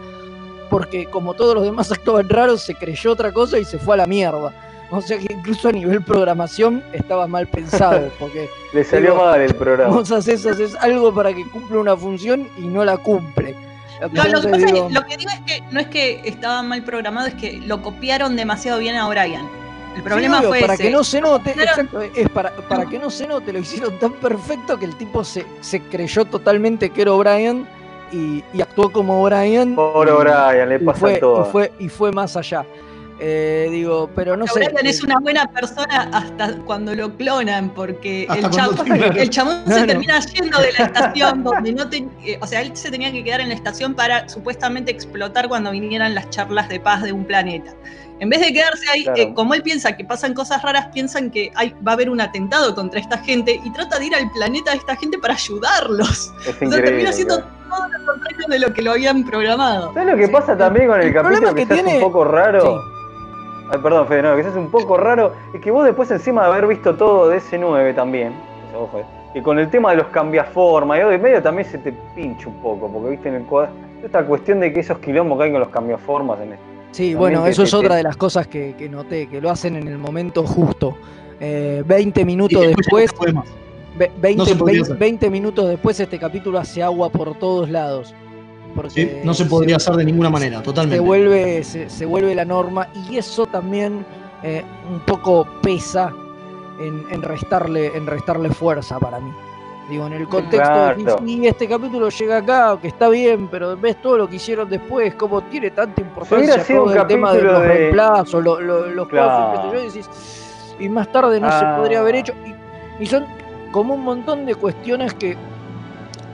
porque como todos los demás <laughs> actuaban raros, se creyó otra cosa y se fue a la mierda. O sea que incluso a nivel programación estaba mal pensado, <laughs> porque Le salió Digo, mal el programa. vos haces, haces algo para que cumpla una función y no la cumple. No, lo, que pasa es digo, que, lo que digo es que no es que estaba mal programado, es que lo copiaron demasiado bien a O'Brien. El problema Sí, obvio, fue para ese. que no se note, Claro. exacto, es para, para que no se note, lo hicieron tan perfecto que el tipo se, se creyó totalmente que era O'Brien y, y actuó como O'Brien. Por y- O'Brien, le y pasa fue, todo. Y fue, y fue más allá. Eh, digo, pero no sé. O'Brien es una buena persona hasta cuando lo clonan, porque el, te clonan. el chamón se Claro. termina yendo de la estación donde no ten- eh, o sea, él se tenía que quedar en la estación para supuestamente explotar cuando vinieran las charlas de paz de un planeta. En vez de quedarse ahí, Claro. eh, como él piensa que pasan cosas raras, piensan que hay, va a haber un atentado contra esta gente y trata de ir al planeta de esta gente para ayudarlos. Es O sea, termina haciendo claro. todo lo contrario de lo que lo habían programado. ¿Sabes lo que pasa también con el, El capítulo que, que tiene- un poco raro? Ay, perdón, Fede, no, que se hace un poco raro es que vos después encima de haber visto todo de S9 también, o sea, ojo, eh, y con el tema de los cambiaformas y de medio también se te pincha un poco, porque viste en el cuadro, esta cuestión de que esos quilombos que hay con los cambiaformas en este. Sí, También bueno, te- eso te- es te- otra de las cosas que, que noté, que lo hacen en el momento justo. Eh, 20 minutos después no después, se puede más. ve- 20, No se podría 20 hacer. 20 minutos después este capítulo hace agua por todos lados. Porque Sí, no se podría hacer de ninguna manera, se totalmente. vuelve, se, se vuelve la norma y eso también eh, un poco pesa en, en restarle, en restarle fuerza para mí. Digo, en el contexto de Claro. este capítulo llega acá, que está bien, pero ves todo lo que hicieron después, cómo tiene tanta importancia todo el tema de los de- reemplazos, lo- lo- los Claro. cosas, yo, y decís, y más tarde no se Ah. podría haber hecho. Y, y son como un montón de cuestiones que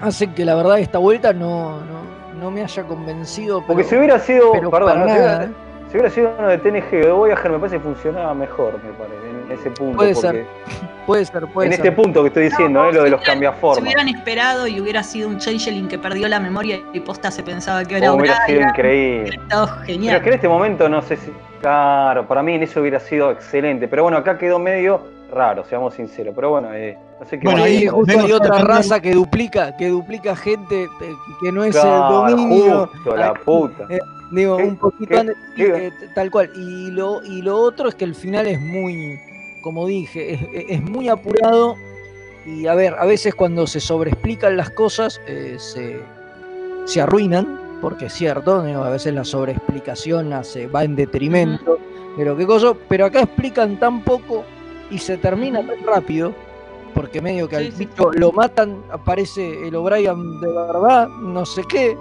hacen que la verdad esta vuelta no, no, no me haya convencido. Porque pero- si hubiera sido, pero perdón, para no, si, hubiera, si hubiera sido uno de TNG o de Voyager, me parece que funcionaba mejor, me parece, en ese punto. Puede porque ser, <laughs> puede ser, puede en ser. este punto que estoy diciendo, eh, lo de los Si cambiaformas. hubieran esperado y hubiera sido un Changeling que perdió la memoria y posta se pensaba que era Oh, hubiera sido increíble. <laughs> hubiera estado Pero genial. es que en este momento no sé si. Claro, para mí en eso hubiera sido excelente. Pero bueno, acá quedó medio raro, seamos sinceros. Pero bueno, eh, Bueno, ahí hay otra raza que duplica, que duplica gente eh, que no es Claro, el dominio. justo, la puta. Eh, digo, ¿Qué- un poquito antes, eh, tal cual. Y lo, y lo otro es que el final es muy, como dije, es, es muy apurado. Y a ver, a veces cuando se sobreexplican las cosas, eh, se, se arruinan, porque es cierto, digo, a veces la sobreexplicación hace, va en detrimento de lo que cosa, pero acá explican tan poco y se termina tan rápido, porque medio que al bicho lo matan, aparece el O'Brien de verdad, no sé qué.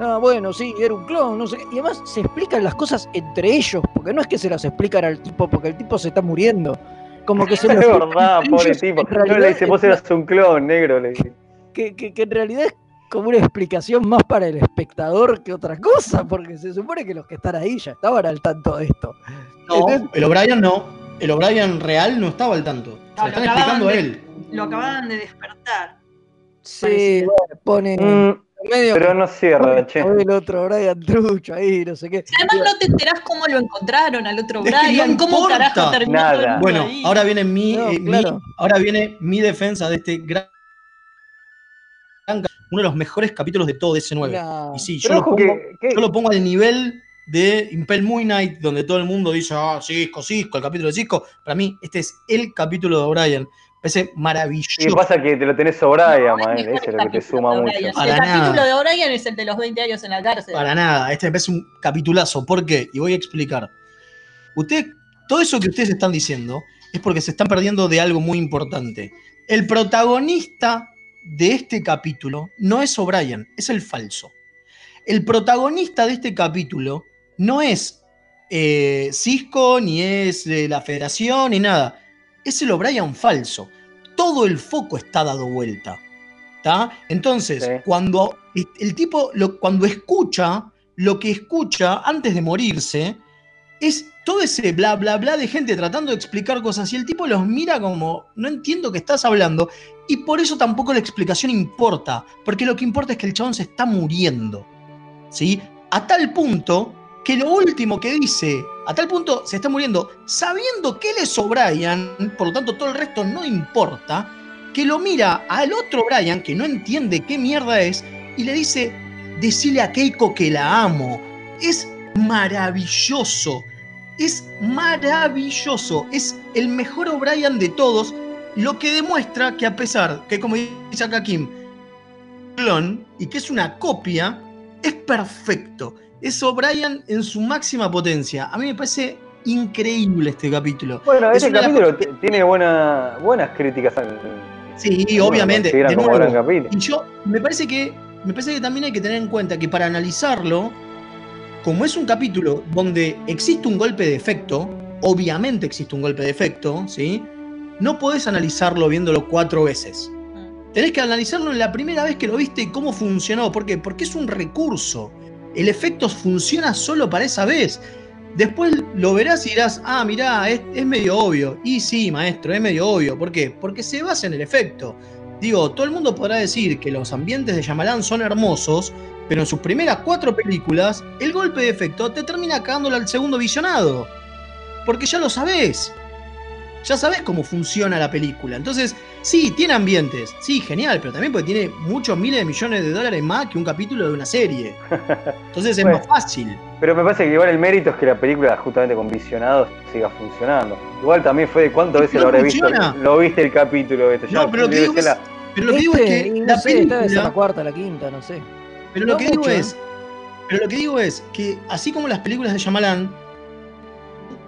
Ah, bueno, sí, era un clon, no sé qué. Y además se explican las cosas entre ellos, porque no es que se las explican al tipo, porque el tipo se está muriendo. Como que se <laughs> Es verdad, pobre tipo. en No le realidad dice, vos eras un clon, negro. Le dice. que, que- que en realidad es como una explicación más para el espectador que otra cosa, porque se supone que los que están ahí ya estaban al tanto de esto. No, el O'Brien no. El O'Brien real no estaba al tanto. Se No, lo están lo explicando a acababan él. Lo acababan de despertar. Sí, bueno, pone Mm, medio pero no cierra, che. el otro Brian Trucho ahí, no sé qué. Además no te enterás cómo lo encontraron al otro Es que no Brian, cómo carajo terminó mundo Bueno, ahí. ahora viene mi, No, eh, mi- claro. ahora viene mi defensa de este gran uno de los mejores capítulos de todo DC9. No. Y sí, yo lo, pongo, que- que- yo lo pongo al nivel de Impel Moon Knight, donde todo el mundo dice, ah, Cisco, Cisco, el capítulo de Cisco. Para mí, este es el capítulo de O'Brien. Parece maravilloso. Y pasa que te lo tenés O'Brien, man, mejor ese es lo que te suma mucho. El capítulo de O'Brien es el de los 20 años en la cárcel. Para nada, este me parece un capitulazo. ¿Por qué? Y voy a explicar. Usted, todo eso que ustedes están diciendo es porque se están perdiendo de algo muy importante. El protagonista de este capítulo no es O'Brien, es el falso. El protagonista de este capítulo no es eh, Cisco, ni es eh, la Federación, ni nada. Es el O'Brien falso. Todo el foco está dado vuelta. ¿tá? Entonces, cuando el tipo, lo- cuando escucha, lo que escucha antes de morirse, es todo ese bla, bla, bla de gente tratando de explicar cosas y el tipo los mira como, no entiendo qué estás hablando, y por eso tampoco la explicación importa, porque lo que importa es que el chabón se está muriendo, ¿sí? A tal punto que lo último que dice, a tal punto se está muriendo, sabiendo que él es O'Brien, por lo tanto todo el resto no importa, que lo mira al otro Brian, que no entiende qué mierda es, y le dice, decile a Keiko que la amo. Es maravilloso. Es maravilloso. Es el mejor O'Brien de todos, lo que demuestra que a pesar que, como dice acá Kim, clon y que es una copia, es perfecto. Es O'Brien en su máxima potencia. A mí me parece increíble este capítulo. Bueno, Es este capítulo tiene buena, buenas críticas. al- Sí, obviamente. de nuevo. Y yo, me parece que. Me parece que también hay que tener en cuenta que para analizarlo, como es un capítulo donde existe un golpe de efecto, obviamente existe un golpe de efecto, ¿sí? No podés analizarlo viéndolo cuatro veces. Tenés que analizarlo la primera vez que lo viste y cómo funcionó. ¿Por qué? Porque es un recurso. El efecto funciona solo para esa vez. Después lo verás y dirás, ah, mirá, es, es medio obvio. Y sí, maestro, es medio obvio. ¿Por qué? Porque se basa en el efecto. Digo, todo el mundo podrá decir que los ambientes de Shyamalan son hermosos, pero en sus primeras cuatro películas, el golpe de efecto te termina cagándole al segundo visionado. Porque ya lo sabés. Ya sabés cómo funciona la película. Entonces, sí, tiene ambientes. Sí, genial, pero también porque tiene muchos miles de millones de dólares más que un capítulo de una serie. <laughs> Entonces es Bueno. más fácil. Pero me parece que igual el mérito es que la película, justamente con visionados, siga funcionando. Igual también fue de cuántas veces lo habré visto. funciona. Lo viste el capítulo este. No, pero lo que digo es- la- Pero lo que digo es Este, que no la sé, cuarta, la quinta, no sé. Pero lo No que digo mucho, ¿eh? es. Pero lo que digo es que así como las películas de Shyamalan,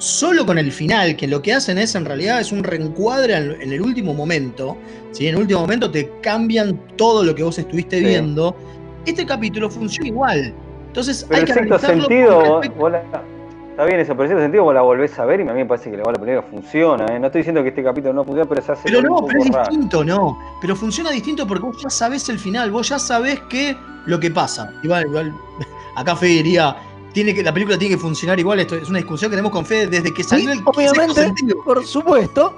solo con el final, que lo que hacen es en realidad es un reencuadre en, el último momento. ¿sí? En el último momento te cambian todo lo que vos estuviste Sí. viendo. Este capítulo funciona igual. Entonces Pero hay que analizarlo sentido, vos, la- Está bien eso, pero en cierto sentido vos la volvés a ver y a mí me parece que la la película funciona. ¿eh? No estoy diciendo que este capítulo no funciona, pero se hace Pero un no, poco pero es raro. distinto, no. Pero funciona distinto porque vos ya sabés el final, vos ya sabés qué lo que pasa. Igual, igual, <laughs> acá Fede diría, tiene que, la película tiene que funcionar igual, esto es una discusión que tenemos con Fede desde que salió el sexto Obviamente, sentido. por supuesto.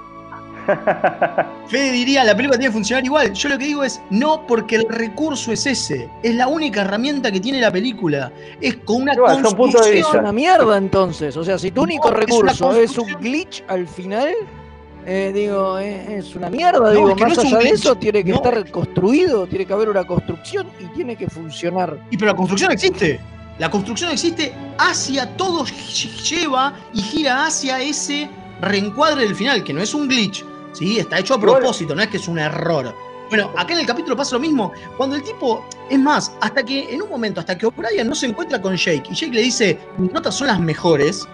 <laughs> Fede diría, la película tiene que funcionar igual. Yo lo que digo es, no porque el recurso es ese. Es la única herramienta que tiene la película. Es con una de construcción. Es una mierda entonces. O sea, si tu único No, recurso es, un glitch al final, eh, digo, es, es una mierda. No, digo, es que más no es un allá de glitch, eso, tiene que no. estar construido, tiene que haber una construcción y tiene que funcionar. Y pero la construcción existe. La construcción existe hacia todo, lleva y gira hacia ese reencuadre del final, que no es un glitch, ¿sí? Está hecho a propósito, no es que es un error. Bueno, acá en el capítulo pasa lo mismo. Cuando el tipo, es más, hasta que en un momento, hasta que O'Brien no se encuentra con Jake y Jake le dice, mis notas son las mejores,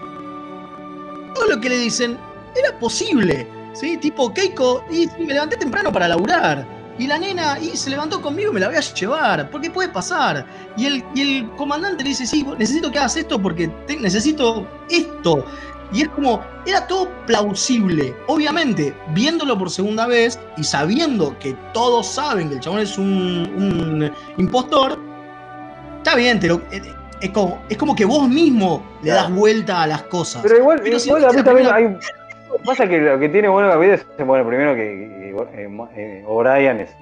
todo lo que le dicen era posible, ¿sí? Tipo, Keiko, y me levanté temprano para laburar. Y la nena y se levantó conmigo, me la voy a llevar, porque puede pasar. Y el, y el comandante le dice, sí, necesito que hagas esto porque te- necesito esto. Y es como, era todo plausible. Obviamente, viéndolo por segunda vez y sabiendo que todos saben que el chabón es un, un impostor, está bien, pero eh, es como, es como que vos mismo le das vuelta a las cosas. Pero igual, Pero si igual a mí también hay. Pasa que lo que tiene bueno la vida es, bueno, primero que, eh, eh, O'Brien es-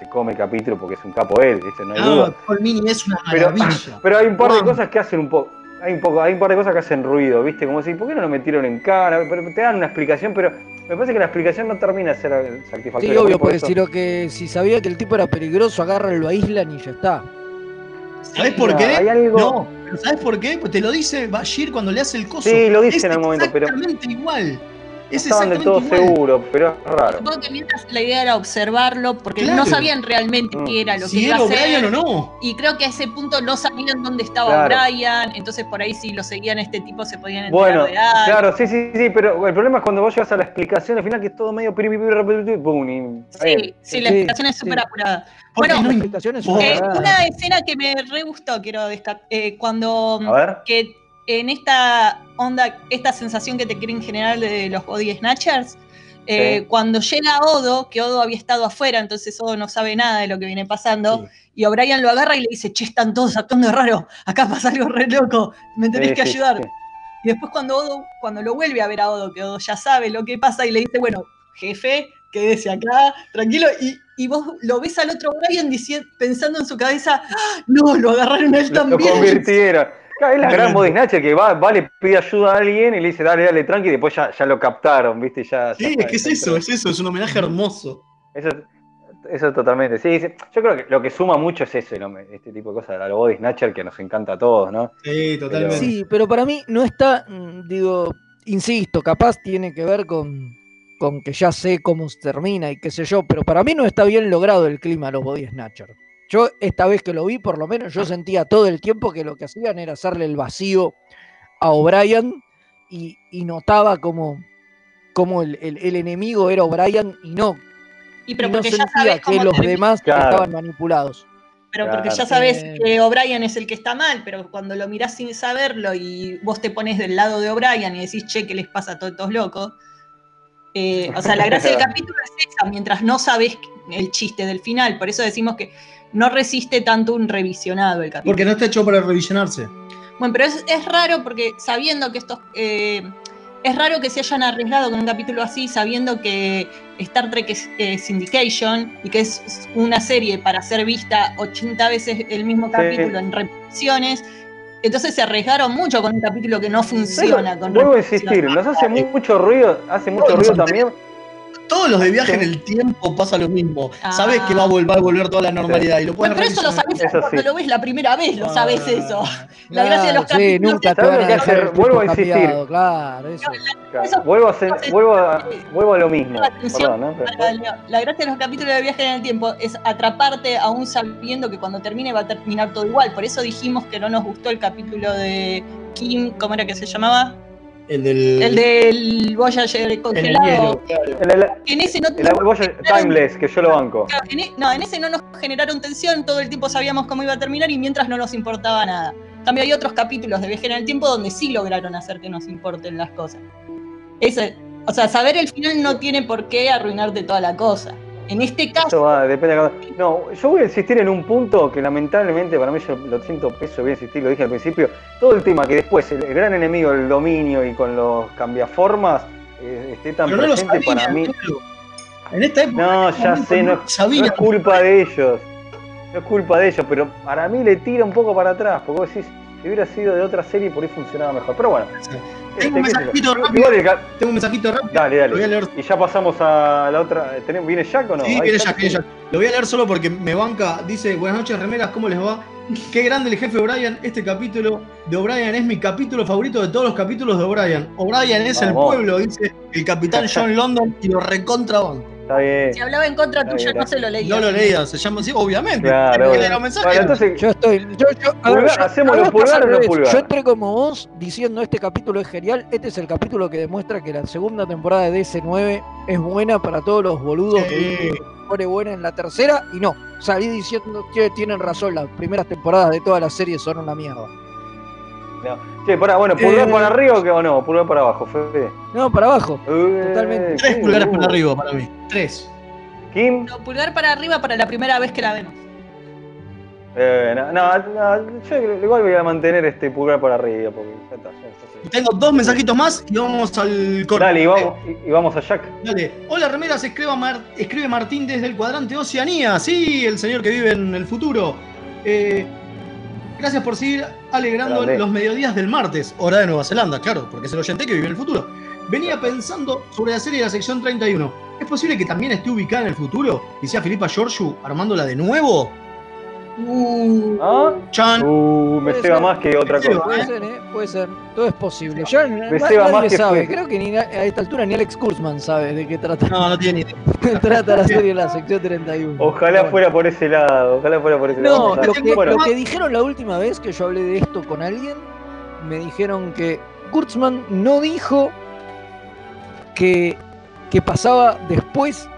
se come el capítulo porque es un capo él, ¿viste? no hay duda. Paul Mini es una Pero, maravilla. pero hay un par de Wow. cosas que hacen un poco. Hay un poco, hay un par de cosas que hacen ruido, ¿viste? Como decir, ¿por qué no lo metieron en cara? Pero te dan una explicación, pero me parece que la explicación no termina de ser satisfactoria. Sí, obvio, por porque si lo que si sabía que el tipo era peligroso, agarran, lo aíslan y ya está. ¿Sabes por qué? algo- No, ¿sabes por qué? Pues te lo dice Bashir cuando le hace el coso. Sí, lo dice Es en algún momento, pero- Exactamente igual. Es estaban del todo igual. seguros, pero es raro. Supongo que mientras la idea era observarlo, porque Claro. no sabían realmente Mm. qué era lo Si que iba era a hacer. O'Brien o no. Y creo que a ese punto no sabían dónde estaba Claro. O'Brien, entonces por ahí si lo seguían este tipo se podían enterar Bueno, de algo. claro, sí, sí, sí, pero el problema es cuando vos llegas a la explicación al final que es todo medio piri, piri, piri, piri, pum, Sí, sí, la Sí, explicación es sí. súper apurada. Porque Bueno, no es Eh, una escena que me re gustó, quiero destacar, eh, cuando A ver. que en esta onda, esta sensación que te quieren generar de los body snatchers, eh, Sí. cuando llega Odo, que Odo había estado afuera, entonces Odo no sabe nada de lo que viene pasando, y O'Brien lo agarra y le dice, che, están todos actuando raro, acá pasa algo re loco, me tenés Sí, que ayudar. Y después cuando Odo, cuando lo vuelve a ver a Odo, que Odo ya sabe lo que pasa y le dice, bueno, jefe, quédese acá, tranquilo, y, y vos lo ves al otro diciendo, pensando en su cabeza, "Ah, no, lo agarraron a él Lo, lo también. convirtieron. Claro, es la gran snatcher que va, va, le pide ayuda a alguien y le dice, dale, dale, tranqui, y después ya, ya lo captaron, ¿viste? Ya, Sí, ya es que es eso, es eso, es un homenaje hermoso. Eso, eso totalmente. Sí, sí. yo creo que lo que suma mucho es ese, ¿no? este tipo de cosas, a lo body snatcher que nos encanta a todos, ¿no? Sí, totalmente. Sí, pero para mí no está, mm, digo, insisto, capaz tiene que ver con, con que ya sé cómo se termina y qué sé yo, pero para mí no está bien logrado el clima los Body Snatcher. Yo esta vez que lo vi, por lo menos yo sentía todo el tiempo que lo que hacían era hacerle el vacío a O'Brien y, y notaba como, como el, el- el enemigo era O'Brien y no, Y pero y no porque ya sentía sabes que cómo los termina. demás Claro. estaban manipulados. Pero porque ya sabes que O'Brien es el que está mal, pero cuando lo mirás sin saberlo y vos te pones del lado de O'Brien y decís, che, ¿qué les pasa a todos estos locos? Eh, o sea, la gracia del <laughs> capítulo es esa, mientras no sabes el chiste del final. Por eso decimos que no resiste tanto un revisionado el capítulo. Porque no está hecho para revisionarse. Bueno, pero es, es raro porque sabiendo que estos. eh, es raro que se hayan arriesgado con un capítulo así, sabiendo que Star Trek es eh, Syndication y que es una serie para ser vista 80 veces el mismo capítulo en repeticiones. Entonces se arriesgaron mucho con un capítulo que no funciona. Con Vuelvo a insistir, nos hace mucho ruido, hace mucho ruido también. Todos los de viaje en el tiempo pasa lo mismo. Ah. Sabes que va a volver, va a volver toda la normalidad y lo puedes Bueno, pero eso lo sabes Eso cuando sí. lo ves la primera vez, lo sabes Ah. eso. La gracia de los sí, capítulos nunca te van ¿Sabes a lo que dejar hace? el tipo Vuelvo a insistir. cambiado, claro, eso. Claro, Vuelvo, a hacer- es- vuelvo, a, vuelvo a lo mismo. La atención Perdón, ¿no? Pero- Leo. La gracia de los capítulos de viaje en el tiempo es atraparte aún sabiendo que cuando termine va a terminar todo igual. Por eso dijimos que no nos gustó el capítulo de Kim, ¿cómo era que se llamaba? El del. El del Voyager en el congelado. hielo, claro. El, el, En ese no, el Voyager Timeless, que yo lo banco. en e- no, en ese no nos generaron tensión, todo el tiempo sabíamos cómo iba a terminar y mientras no nos importaba nada. cambio, hay otros capítulos de Viaje en el Tiempo donde sí lograron hacer que nos importen las cosas. Ese, o sea, saber el final no tiene por qué arruinarte toda la cosa. En este caso. Va, depende de cada- No, yo voy a insistir en un punto que lamentablemente para mí yo lo siento peso, voy a insistir, lo dije al principio. Todo el tema que después el, el gran enemigo, el dominio y con los cambiaformas, eh, esté tan Pero no lo presente sabía, para mí. En esta época. No, ya sé, no, no sabía. no es culpa de ellos. No es culpa de ellos, pero para mí le tira un poco para atrás, porque vos decís, si hubiera sido de otra serie por ahí funcionaba mejor. Pero bueno. Tengo un este, mensajito rápido. Tengo un mensajito rápido. Dale, Lo voy a dale. leer. Y ya pasamos a la otra. ¿Tenemos- ¿Viene Jack o no? Sí, viene ya, viene ya. Lo voy a leer solo porque me banca. Dice, buenas noches, remeras, ¿cómo les va? Qué grande el jefe O'Brien. Este capítulo de O'Brien es mi capítulo favorito de todos los capítulos de O'Brien. O'Brien es el pueblo, dice el capitán <laughs> John London y lo recontra banco. Está bien. Si hablaba en contra Está tuya, bien, no se lo leía. No lo leía, se llama así, obviamente. Claro, bueno. leer los mensajes. Bueno, entonces, Yo estoy. Yo, yo, a ver, Pulgar, yo- ¿hacemos los pulgares al o no revés. pulgar? Yo entré como vos diciendo este capítulo es genial. Este es el capítulo que demuestra que la segunda temporada de DC9 es buena para todos los boludos que dicen que pone buena en la tercera. Y no, salí diciendo que tienen razón. Las primeras temporadas de todas las series son una mierda. No. Che, pará, bueno, ¿pulgar Eh, para arriba o qué- o no? ¿Pulgar para abajo? Fede. No, para abajo. Eh, Totalmente. Tres sí, pulgares uh. por arriba para mí. Tres. Kim. No, pulgar para arriba para la primera vez que la vemos. Eh, no, no, no, yo igual voy a mantener este pulgar para arriba. Porque ya está, ya está, sí. Tengo dos mensajitos más y vamos al corte. Dale, y vamos, y, y vamos a Jack. Dale. Hola, remeras, escribe, Mar- escribe Martín desde el cuadrante Oceanía. Sí, el señor que vive en el futuro. Eh, gracias por seguir alegrando Grande. los mediodías del martes, hora de Nueva Zelanda, claro, porque es el oyente que vive en el futuro. Venía pensando sobre la serie de la sección 31. ¿Es posible que también esté ubicada en el futuro y sea Filipa Giorgio armándola de nuevo? Uh, ¿Ah? Chan. Uh, me ceba ser. más que otra cosa. Puede ser, ¿eh? Puede ser. Todo es posible. Na- Me na- ceba más nadie que sabe. fue. Creo que ni a esta altura ni Alex Kurzman sabe de qué trata, No, no tiene ni idea. <laughs> trata la serie de la sección 31. Ojalá Bueno. fuera por ese lado, ojalá fuera por ese lado. No, lo que, bueno, lo que dijeron la última vez que yo hablé de esto con alguien, me dijeron que Kurtzman no dijo que, que pasaba después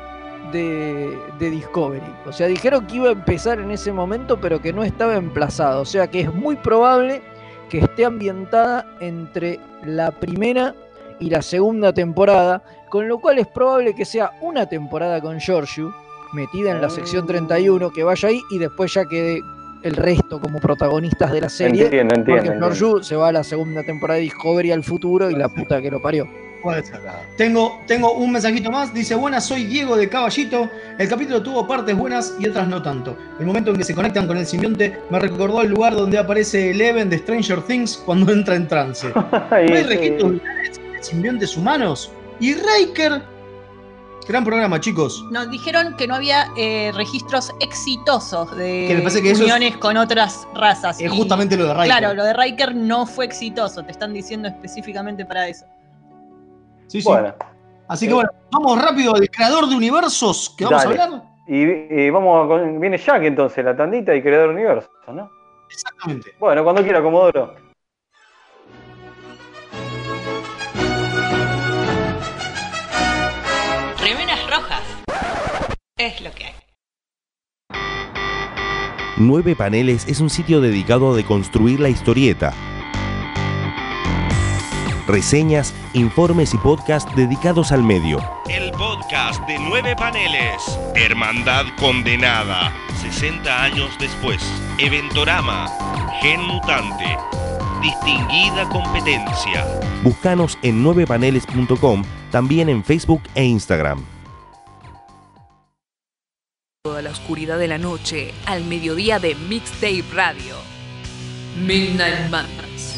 de, de Discovery. O sea, dijeron que iba a empezar en ese momento, pero que no estaba emplazado. O sea, que es muy probable que esté ambientada entre la primera y la segunda temporada, con lo cual es probable que sea una temporada con Giorgio, metida en la sección 31, que vaya ahí y después ya quede el resto como protagonistas de la serie. Entiendo, entiendo, porque entiendo. Se va a la segunda temporada de Discovery al futuro y la puta que lo parió. Puede ser. Tengo, tengo un mensajito más. Dice, buenas, soy Diego de Caballito. El capítulo tuvo partes buenas y otras no tanto. El momento en que se conectan con el simbionte me recordó el lugar donde aparece Eleven de Stranger Things cuando <laughs> entra en trance. <laughs> ¿No Ay, hay registros de simbiontes humanos? Y Riker... Gran programa, chicos. Nos dijeron que no había eh, registros exitosos Que de que es- uniones con otras razas. Es Y, justamente lo de Riker. Claro, lo de Riker no fue exitoso. Te están diciendo específicamente para eso. Sí, sí. Bueno, Así que bueno, vamos rápido al creador de universos que vamos Dale. a hablar. y, y vamos con. Viene Jack entonces, la tandita y creador universo, ¿no? Exactamente. Bueno, cuando quiera, Comodoro. Remeras rojas. Es lo que hay. Nueve Paneles es un sitio dedicado a deconstruir la historieta. Reseñas, informes y podcast dedicados al medio. El podcast de nueve paneles. Hermandad condenada. 60 años después. Eventorama. Gen mutante. Distinguida competencia. Búscanos en 9paneles.com, también en Facebook e Instagram. Toda la oscuridad de la noche al mediodía de Mixtape Radio. Midnight Madness.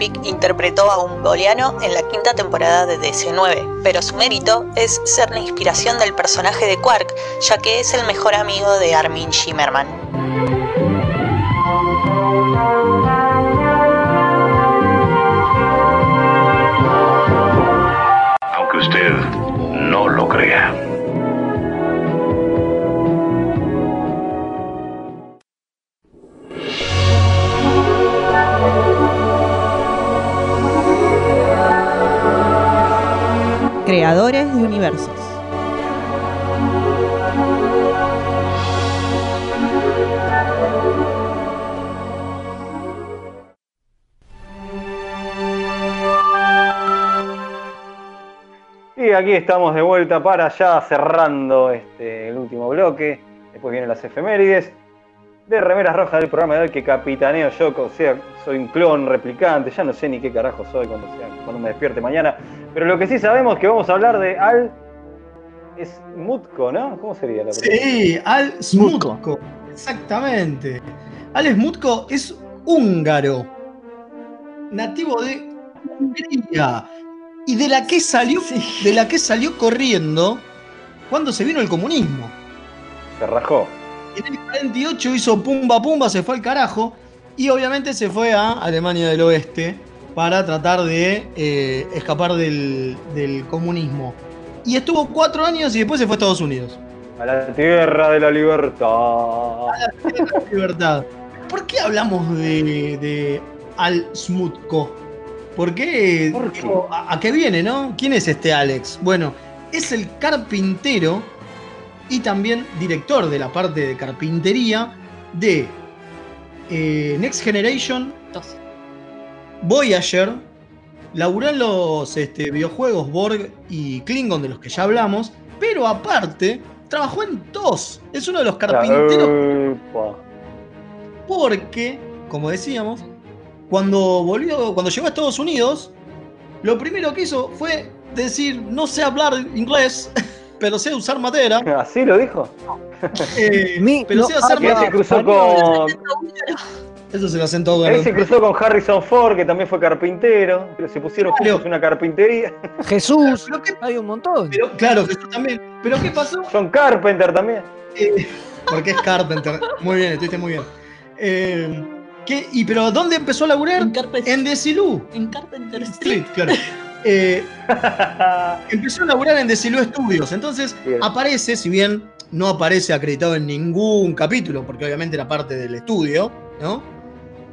Interpretó a un boliano en la quinta temporada de DC9, pero su mérito es ser la inspiración del personaje de Quark, ya que es el mejor amigo de Armin Shimmerman. Aunque usted no lo crea. Creadores de universos. Y aquí estamos de vuelta para ya cerrando este, el último bloque. Después vienen las efemérides de Remeras Rojas del programa de hoy que capitaneo yo, o sea, soy un clon replicante, ya no sé ni qué carajo soy cuando, sea, cuando me despierte mañana. Pero lo que sí sabemos es que vamos a hablar de Al Smutko, ¿no? ¿Cómo sería la pregunta? Sí, Al Smutko. Exactamente. Al Smutko es húngaro, nativo de Hungría y de la que salió, de la que salió corriendo cuando se vino el comunismo. Se rajó. En el 48 hizo pumba pumba, se fue al carajo y obviamente se fue a Alemania del Oeste para tratar de eh, escapar del, del comunismo. Y estuvo cuatro años y después se fue a Estados Unidos. A la tierra de la libertad. A la tierra de la libertad. ¿Por qué hablamos de, de Al Smutko? ¿Por qué? digo, ¿A, a qué viene, no? ¿Quién es este Alex? Bueno, es el carpintero y también director de la parte de carpintería de eh, Next Generation, Voyager, laburó en los este, videojuegos Borg y Klingon de los que ya hablamos, pero aparte trabajó en TOS. Es uno de los carpinteros porque, como decíamos, cuando volvió, cuando llegó a Estados Unidos, lo primero que hizo fue decir, no sé hablar inglés, <laughs> pero sé usar madera. <laughs> ¿Así lo dijo? Eh, Mi- pero no, sé hacer Y él se madera. cruzó con. Eso se lo acentó Él se cruzó con Harrison Ford, que también fue carpintero. Pero se pusieron Claro. juntos en una carpintería. <laughs> Jesús, hay un montón. Pero, claro, Jesús también. ¿Pero qué pasó? John Carpenter también. Eh, porque es Carpenter. Muy bien, estuviste muy bien. Eh, ¿qué? ¿Y pero dónde empezó a laburar? En Desilu. En Carpenter Street, Street. claro. Eh, <laughs> empezó a laburar en Desilu Studios. Entonces Bien. aparece, si bien no aparece acreditado en ningún capítulo, porque obviamente era parte del estudio, ¿no?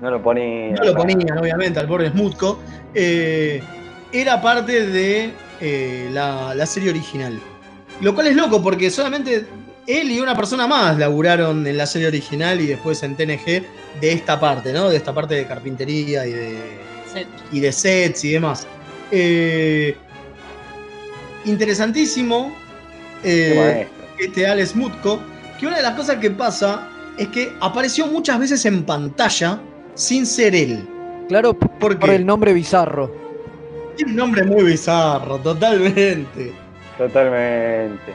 No lo ponía. No lo ponían, obviamente, al borde Smutko. eh, era parte de eh, la, la serie original. Lo cual es loco, porque solamente él y una persona más laburaron en la serie original y después en TNG de esta parte, ¿no? De esta parte de carpintería y de, Set. y de sets y demás. Eh, interesantísimo eh, este Alex Mutko, que una de las cosas que pasa es que apareció muchas veces en pantalla sin ser él. Claro, p- ¿Por el nombre bizarro. Tiene un nombre muy bizarro, totalmente. Totalmente.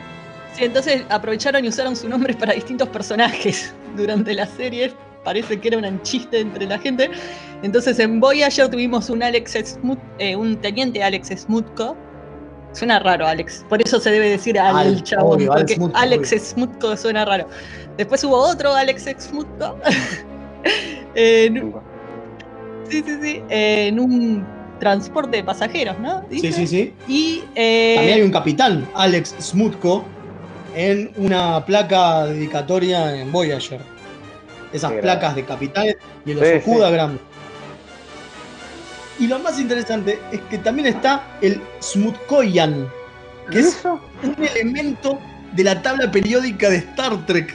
Sí, entonces aprovecharon y usaron su nombre para distintos personajes durante la serie. Parece que era un chiste entre la gente. Entonces en Voyager tuvimos un Alex Smut, eh, un teniente Alex Smutko. Suena raro, Alex. Por eso se debe decir al, Al, chabón. obvio, Alex porque Smutko, Alex obvio. Smutko suena raro. Después hubo otro Alex Smutko. <laughs> en, sí, sí, sí. En un transporte de pasajeros, ¿no? Sí, sí, sí. Y eh, También hay un capitán, Alex Smutko, en una placa dedicatoria en Voyager. Esas Qué placas de capitanes y los Sí, Okudagram. Y lo más interesante es que también está el Smutkoyan, que es un elemento de la tabla periódica de Star Trek.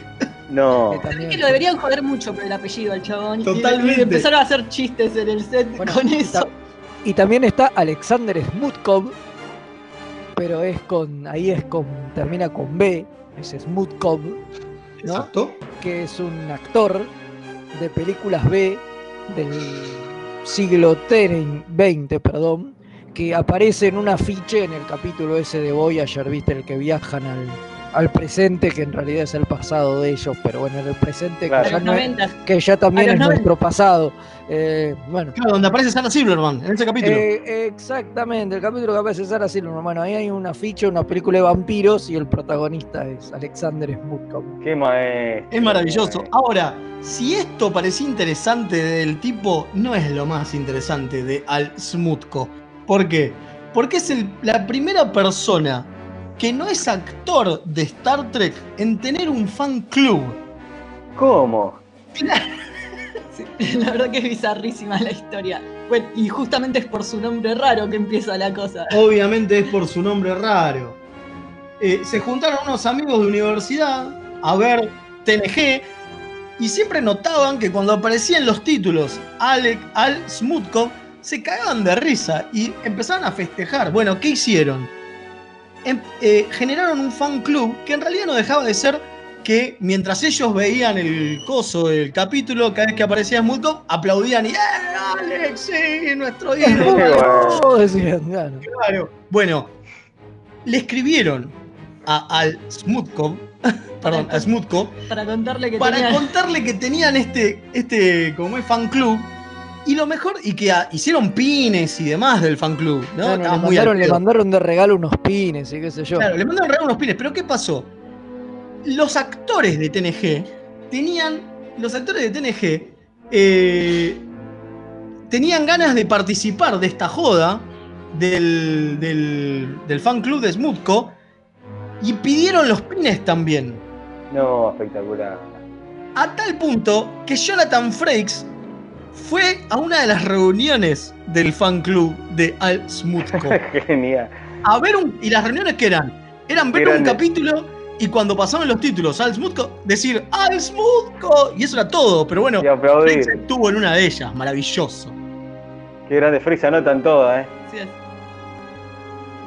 No. <laughs> Es que lo deberían joder mucho por el apellido al chabón. Y- Totalmente. Y empezaron a hacer chistes en el set con eso. Y también está Alexander Smutkov, pero es con, ahí es con, termina con B, es Smutkov, ¿no? Exacto. Que es un actor de películas B del siglo XX, perdón, que aparece en un afiche en el capítulo ese de Voyager, ¿viste? El que viajan al, al presente, que en realidad es el pasado de ellos, pero bueno, en el presente Claro. que, ya A los no es- 90. que ya también es nuestro pasado. Eh, bueno. Claro, donde aparece Sarah Silverman en ese capítulo. Eh, exactamente, el capítulo que aparece Sarah Silverman. Bueno, ahí hay una ficha, una película de vampiros y el protagonista es Alexander Smutko. Qué maestro. Es maravilloso. Ahora, si esto parecía interesante del tipo, no es lo más interesante de Al Smutko. ¿Por qué? Porque es el- la primera persona que no es actor de Star Trek en tener un fan club. ¿Cómo? Sí, la verdad que es bizarrísima la historia. Bueno, y justamente es por su nombre raro que empieza la cosa. Obviamente es por su nombre raro. Eh, se juntaron unos amigos de universidad a ver TNG y siempre notaban que cuando aparecían los títulos Alec, Al Smutko, se cagaban de risa y empezaron a festejar. Bueno, ¿qué hicieron? Em- eh, generaron un fan club que en realidad no dejaba de ser que mientras ellos veían el coso del capítulo, cada vez que aparecía Smutko, aplaudían y ¡Eh, Alex! ¡Sí, nuestro <laughs> ídolo! Oh, decían, claro. Claro. Bueno, le escribieron a, al Smutko, <laughs> perdón, a Smutko, Para contarle que para tenía- contarle que tenían este, este, como es fan club. Y lo mejor, y que ah, hicieron pines y demás del fan club, ¿no? Claro, le, mandaron, le mandaron de regalo unos pines y qué sé yo. Claro, le mandaron regalar unos pines, pero ¿qué pasó? Los actores de TNG tenían. Los actores de TNG eh, tenían ganas de participar de esta joda del, del, del fan club de Smutko y pidieron los pines también. No, espectacular. A tal punto que Jonathan Frakes fue a una de las reuniones del fan club de Al Smutko. <laughs> Genial. a ver un. ¿Y las reuniones qué eran? Eran ver un capítulo y cuando pasaban los títulos Al Smutko, decir Al Smutko. Y eso era todo, pero bueno, estuvo en una de ellas, maravilloso. Qué grande Freeze, anotan todas, ¿eh? Sí, es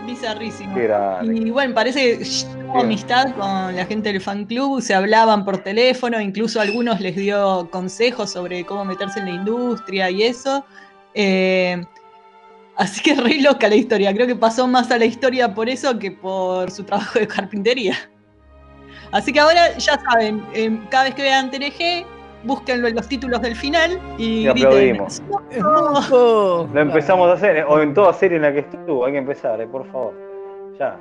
bizarrísimo. Y bueno, parece que tuvo amistad con la gente del fan club, se hablaban por teléfono, incluso algunos les dio consejos sobre cómo meterse en la industria y eso. Eh, así que re loca la historia, creo que pasó más a la historia por eso que por su trabajo de carpintería. Así que ahora ya saben, eh, cada vez que vean TNG, búsquenlo en los títulos del final y, Y griten. aplaudimos. <laughs> Lo empezamos a hacer, ¿eh? o en toda serie en la que estuvo, hay que empezar, ¿eh? por favor. Ya.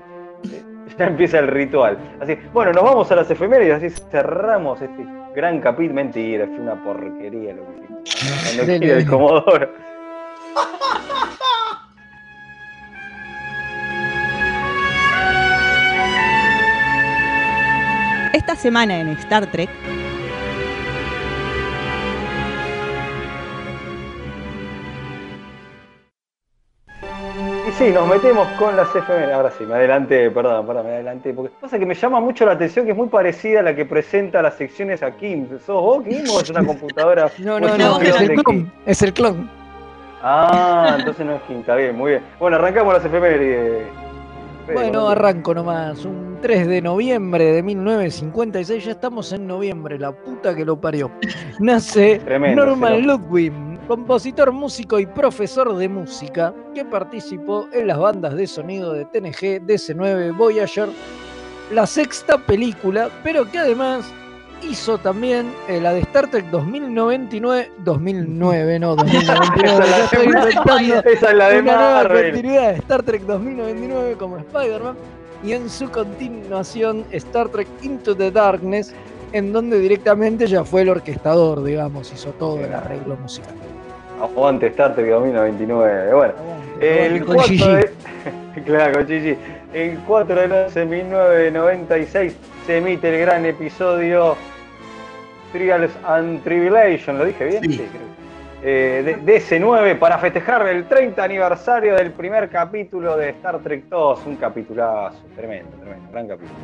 Eh, <laughs> Ya empieza el ritual. Así, bueno, nos vamos a las efemérides, así cerramos este gran capítulo. Mentira, fue una porquería lo que <laughs> Cuando quiere el. Comodoro. Esta semana en Star Trek, sí, nos metemos con las efemérides. Ahora sí, me adelanté, perdón, perdón, me adelanté. Porque pasa que me llama mucho la atención que es muy parecida a la que presenta las secciones a Kim. ¿Sos vos, Kim, o es una <laughs> computadora? No, no, no, es el clon. Es el clon. Ah, entonces no es Kim, está bien, muy bien. Bueno, arrancamos las efemérides. Bueno, arranco nomás. Un 3 de noviembre de 1956, ya estamos en noviembre, la puta que lo parió. Nace Tremendo, Norman Ludwig, compositor, músico y profesor de música, que participó en las bandas de sonido de TNG, DC9, Voyager, la sexta película, pero que además hizo también eh, la de Star Trek 2099, 2009, no, <laughs> 2099, Esa es la estoy de- inventando esa es la de una nueva Marvel. continuidad de Star Trek 2099 como Spider-Man y en su continuación Star Trek Into the Darkness en donde directamente ya fue el orquestador, digamos, hizo todo el arreglo musical. Aguante Star Trek 2029. Bueno, el con 4 Gigi. de. <laughs> claro, con Gigi. El 4 de enero de 1996 se emite el gran episodio Trials and Tribulation. ¿Lo dije bien? Sí. creo. Eh, de, DC9 para festejar el 30 aniversario del primer capítulo de Star Trek 2. Un capitulazo. Tremendo, tremendo. Gran capítulo.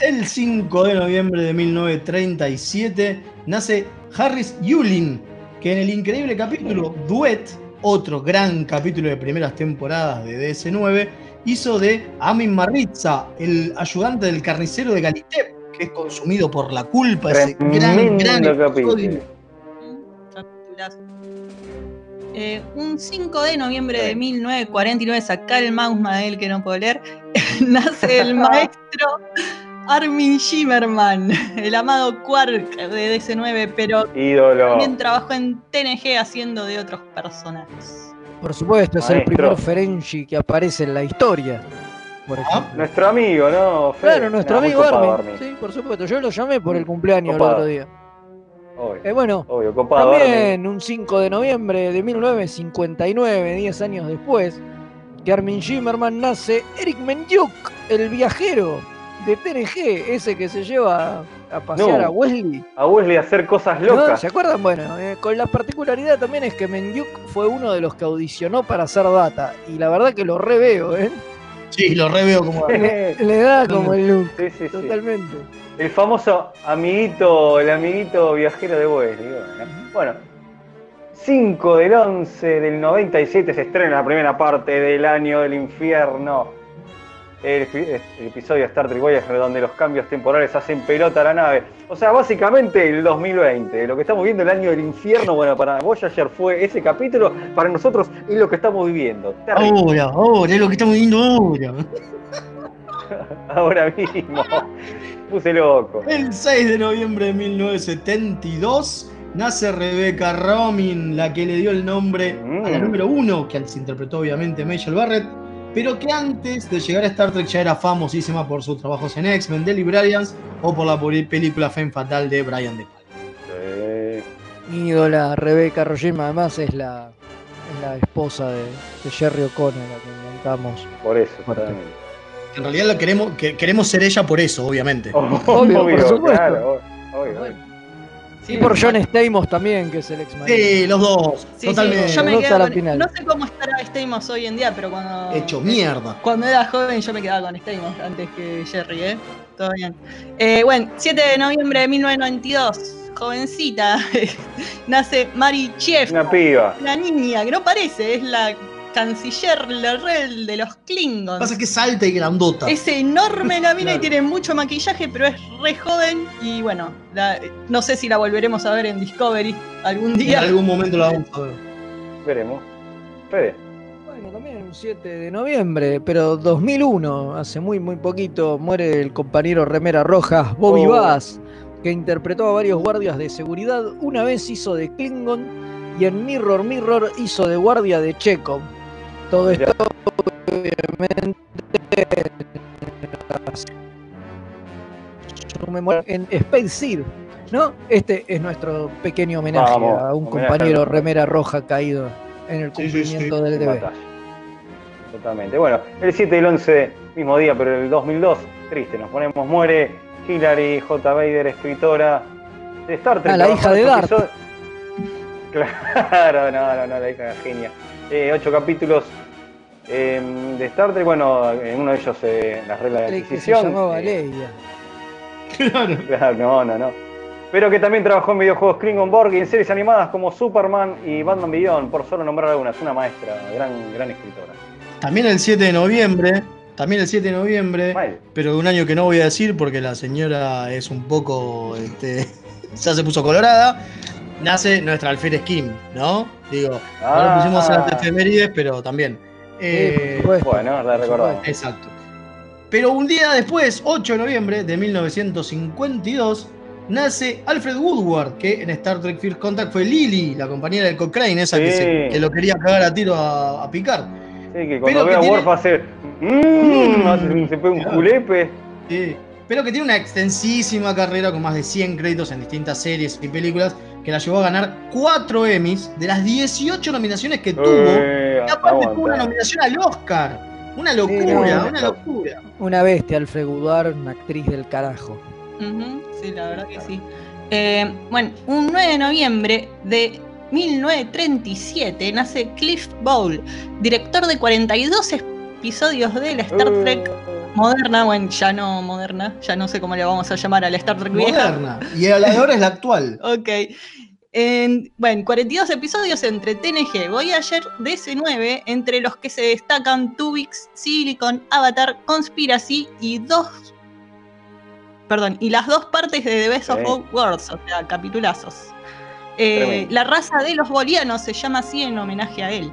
El 5 de noviembre de 1937 nace Harris Yulin, que en el increíble capítulo Duet, otro gran capítulo de primeras temporadas de DS9, hizo de Amin Maritza, el ayudante del carnicero de Galitep, que es consumido por la culpa, ese gran, gran episodio. Capitulazo. Eh, un 5 de noviembre de 1949, saca el mouse Mael que no puedo leer, <laughs> nace el maestro Armin Shimmerman, el amado Quark de DC9, pero Ídolo. también trabajó en TNG haciendo de otros personajes. Por supuesto, es el primer Ferengi que aparece en la historia. Por. Nuestro amigo, ¿no? Fede? Claro, nuestro amigo copado, Armin. Sí, por supuesto. Yo lo llamé por el cumpleaños Copado. el otro día. Obvio, Eh, bueno, obvio, copado. también un 5 de noviembre de 1959, 10 años después, que Armin Shimmerman nace Eric Menjuk, el viajero de TNG, ese que se lleva a pasear No. a Wesley. A Wesley a hacer cosas ¿No? locas. ¿Se acuerdan? Bueno, eh, con la particularidad también es que Menjuk fue uno de los que audicionó para hacer data. Y la verdad que lo reveo, ¿eh? Sí, lo reveo como. <laughs> Le, le da como el look. Sí, sí, sí. Totalmente. El famoso amiguito, el amiguito viajero de Wesley. Bueno, bueno, 5 del 11 del 97 se estrena la primera parte del año del infierno. El, el episodio de Star Trek Voyager donde los cambios temporales hacen pelota a la nave. O sea, básicamente el 2020. Lo que estamos viendo el año del infierno, bueno, para Voyager fue ese capítulo, para nosotros es lo que estamos viviendo. Terrible. Ahora, ahora, es lo que estamos viendo ahora. <laughs> Ahora mismo. Puse loco. El 6 de noviembre de 1972 nace Rebecca Romijn, la que le dio el nombre a la Mm. número 1, que se interpretó obviamente Michelle Barrett, pero que antes de llegar a Star Trek ya era famosísima por sus trabajos en X-Men, The Librarians o por la película Femme Fatal de Brian De Palma. Mi ídola Rebeca Rojima, además es la, es la esposa de, de Jerry O'Connor, la que inventamos. Por eso, En realidad la queremos, que- queremos ser ella por eso, obviamente. <laughs> Obvio, por supuesto. claro, obvio, obvio. Y por John Stamos también, que es el ex Sí, los dos, Sí, totalmente. sí, yo me Los quedo a la con- final. No sé cómo estará Stamos hoy en día, pero cuando. Hecho mierda. Cuando era joven yo me quedaba con Stamos antes que Jerry, ¿eh? Todo bien. Eh, bueno, 7 de noviembre de 1992, jovencita, <laughs> nace Mari Chef. Una piba. La niña, que no parece, es la canciller Lerrel de los Klingons. Pasa que es alta y grandota. Es enorme la mina <laughs> Claro. y tiene mucho maquillaje, pero es re joven y bueno, la- no sé si la volveremos a ver en Discovery algún En día. algún momento la vamos a ver. Veremos. Fede. Bueno, también un 7 de noviembre, pero 2001, hace muy muy poquito, muere el compañero Remera Roja, Bobby Oh. Bass, que interpretó a varios guardias de seguridad. Una vez hizo de Klingon y en Mirror Mirror hizo de guardia de Chekhov. Todo esto, obviamente, su memoria en Space Seed, ¿no? Este es nuestro pequeño homenaje Vamos, a un homenaje compañero Remera Roja caído en el Sí, sí, sí. cumplimiento del deber. Totalmente. Bueno, el 7 y el 11, mismo día, pero el 2002, triste, nos ponemos, muere Hillary J. Bader, escritora de Star Trek. Ah, la hija de Darth. episodio- <laughs> Claro, no, no, no, la hija de genia. Eh, ocho capítulos eh, de Star Trek, bueno, en uno de ellos eh, las reglas de Que se adquisición. llamaba eh, Leia. <laughs> Claro, no, no, no. Pero que también trabajó en videojuegos Klingon Borg y en series animadas como Superman y Batman Beyond, por solo nombrar algunas. Una maestra, gran, gran escritora. También el 7 de noviembre, también el 7 de noviembre, pero de un año que no voy a decir porque la señora es un poco, este, <laughs> ya se puso colorada, nace nuestra alférez Kim, ¿no? Digo, Ah. ahora pusimos a las efemérides, pero también. Eh, Bueno, la recordamos. Exacto. Pero un día después, 8 de noviembre de 1952, nace Alfred Woodward, que en Star Trek First Contact fue Lily, la compañera de Cochrane, esa que, Sí. se- que lo quería cagar a tiro a, a Picard. Sí, que Pero cuando que ve a tiene- Worf hace. Mmm, hace- se pega un julepe. Sí, pero que tiene una extensísima carrera con más de 100 créditos en distintas series y películas que la llevó a ganar 4 Emmys de las 18 nominaciones que tuvo. Eh, y aparte tuvo una nominación al Oscar. Una locura, no, una locura. Una bestia, Alfred Woodward, una actriz del carajo. Sí, la verdad que sí. Eh, bueno, un 9 de noviembre de 1937 nace Cliff Bowl, director de 42 episodios de la Star Trek moderna, bueno, ya no moderna, ya no sé cómo le vamos a llamar a la Star Trek vieja. Moderna. Y la de ahora es la actual. <laughs> Ok. En, bueno, 42 episodios entre TNG, Voyager, DC9, entre los que se destacan Tubix, Silicon, Avatar, Conspiracy y dos. Perdón, y las dos partes de The Best of. Both Worlds, o sea, capitulazos. Eh, la raza de los bolianos se llama así en homenaje a él.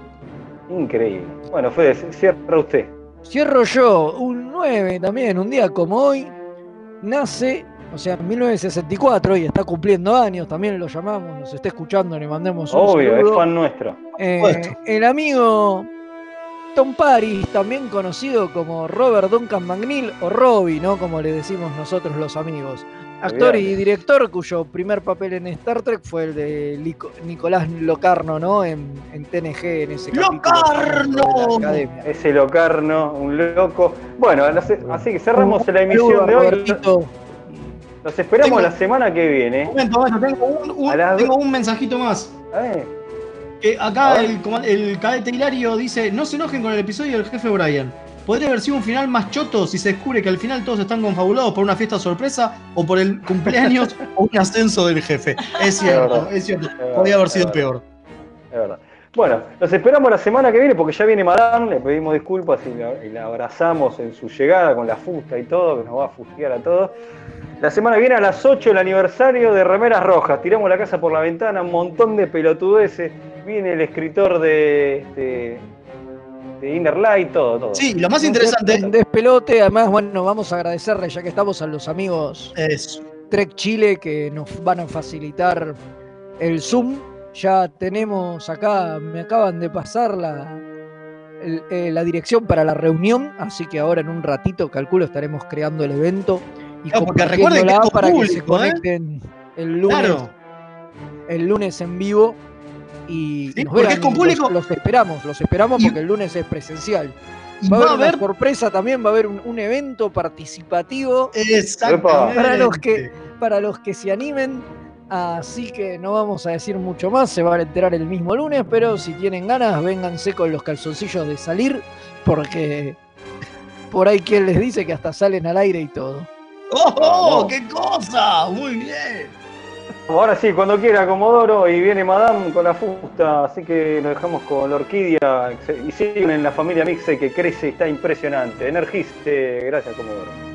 Increíble. Bueno, Fede, cierra usted. Cierro yo, un 9 también, un día como hoy, nace, o sea, en 1964 y está cumpliendo años, también lo llamamos, nos está escuchando, le mandemos un Obvio, es fan nuestro. Eh, el amigo Tom Paris, también conocido como Robert Duncan McNeil o Robbie, ¿no? Como le decimos nosotros los amigos. Actor y director cuyo primer papel en Star Trek fue el de Lico- Nicolás Locarno, ¿no? En, en TNG, en ese de la Academia. Ese locarno, un loco. Bueno, así así que cerramos la emisión de hoy. Los esperamos Tengo- la semana que viene. Momento, momento, tengo un, un- A las tengo un mensajito más. Que acá el, el cadete Hilario dice: No se enojen con el episodio del jefe Brian. Podría haber sido un final más choto si se descubre que al final todos están confabulados por una fiesta sorpresa o por el cumpleaños <laughs> o un ascenso del jefe. Es cierto, es cierto. Es Podría haber sido peor. Es verdad. Bueno, los esperamos la semana que viene porque ya viene Madame, le pedimos disculpas y la, y la abrazamos en su llegada con la fusta y todo, que nos va a fustigar a todos. La semana que viene a las 8 el aniversario de Remeras Rojas, tiramos la casa por la ventana, un montón de pelotudeces, viene el escritor de, este, de Inner Light, todo, todo. Sí, lo más interesante. un despelote, además, bueno, vamos a agradecerle ya que estamos a los amigos Trek Chile que nos van a facilitar el Zoom. Ya tenemos acá, me acaban de pasar la, el- eh, la dirección para la reunión, así que ahora en un ratito, calculo, estaremos creando el evento y Claro, porque recuerden que para que se ¿eh? conecten el lunes, Claro. el lunes en vivo y Sí, nos porque vean es con público. Los, los esperamos, los esperamos porque el lunes es presencial. y Va a va haber a una haber- sorpresa también, va a haber un, un evento participativo para los que para los que se animen. Así que no vamos a decir mucho más, se van a enterar el mismo lunes, pero si tienen ganas, vénganse con los calzoncillos de salir, porque por ahí quien les dice que hasta salen al aire y todo. ¡Oh, Vamos. qué cosa! Muy bien. Ahora sí, cuando quiera Comodoro y viene Madame con la fusta, así que nos dejamos con la orquídea y siguen en la familia Mixe que crece y está impresionante. Energiste, gracias Comodoro.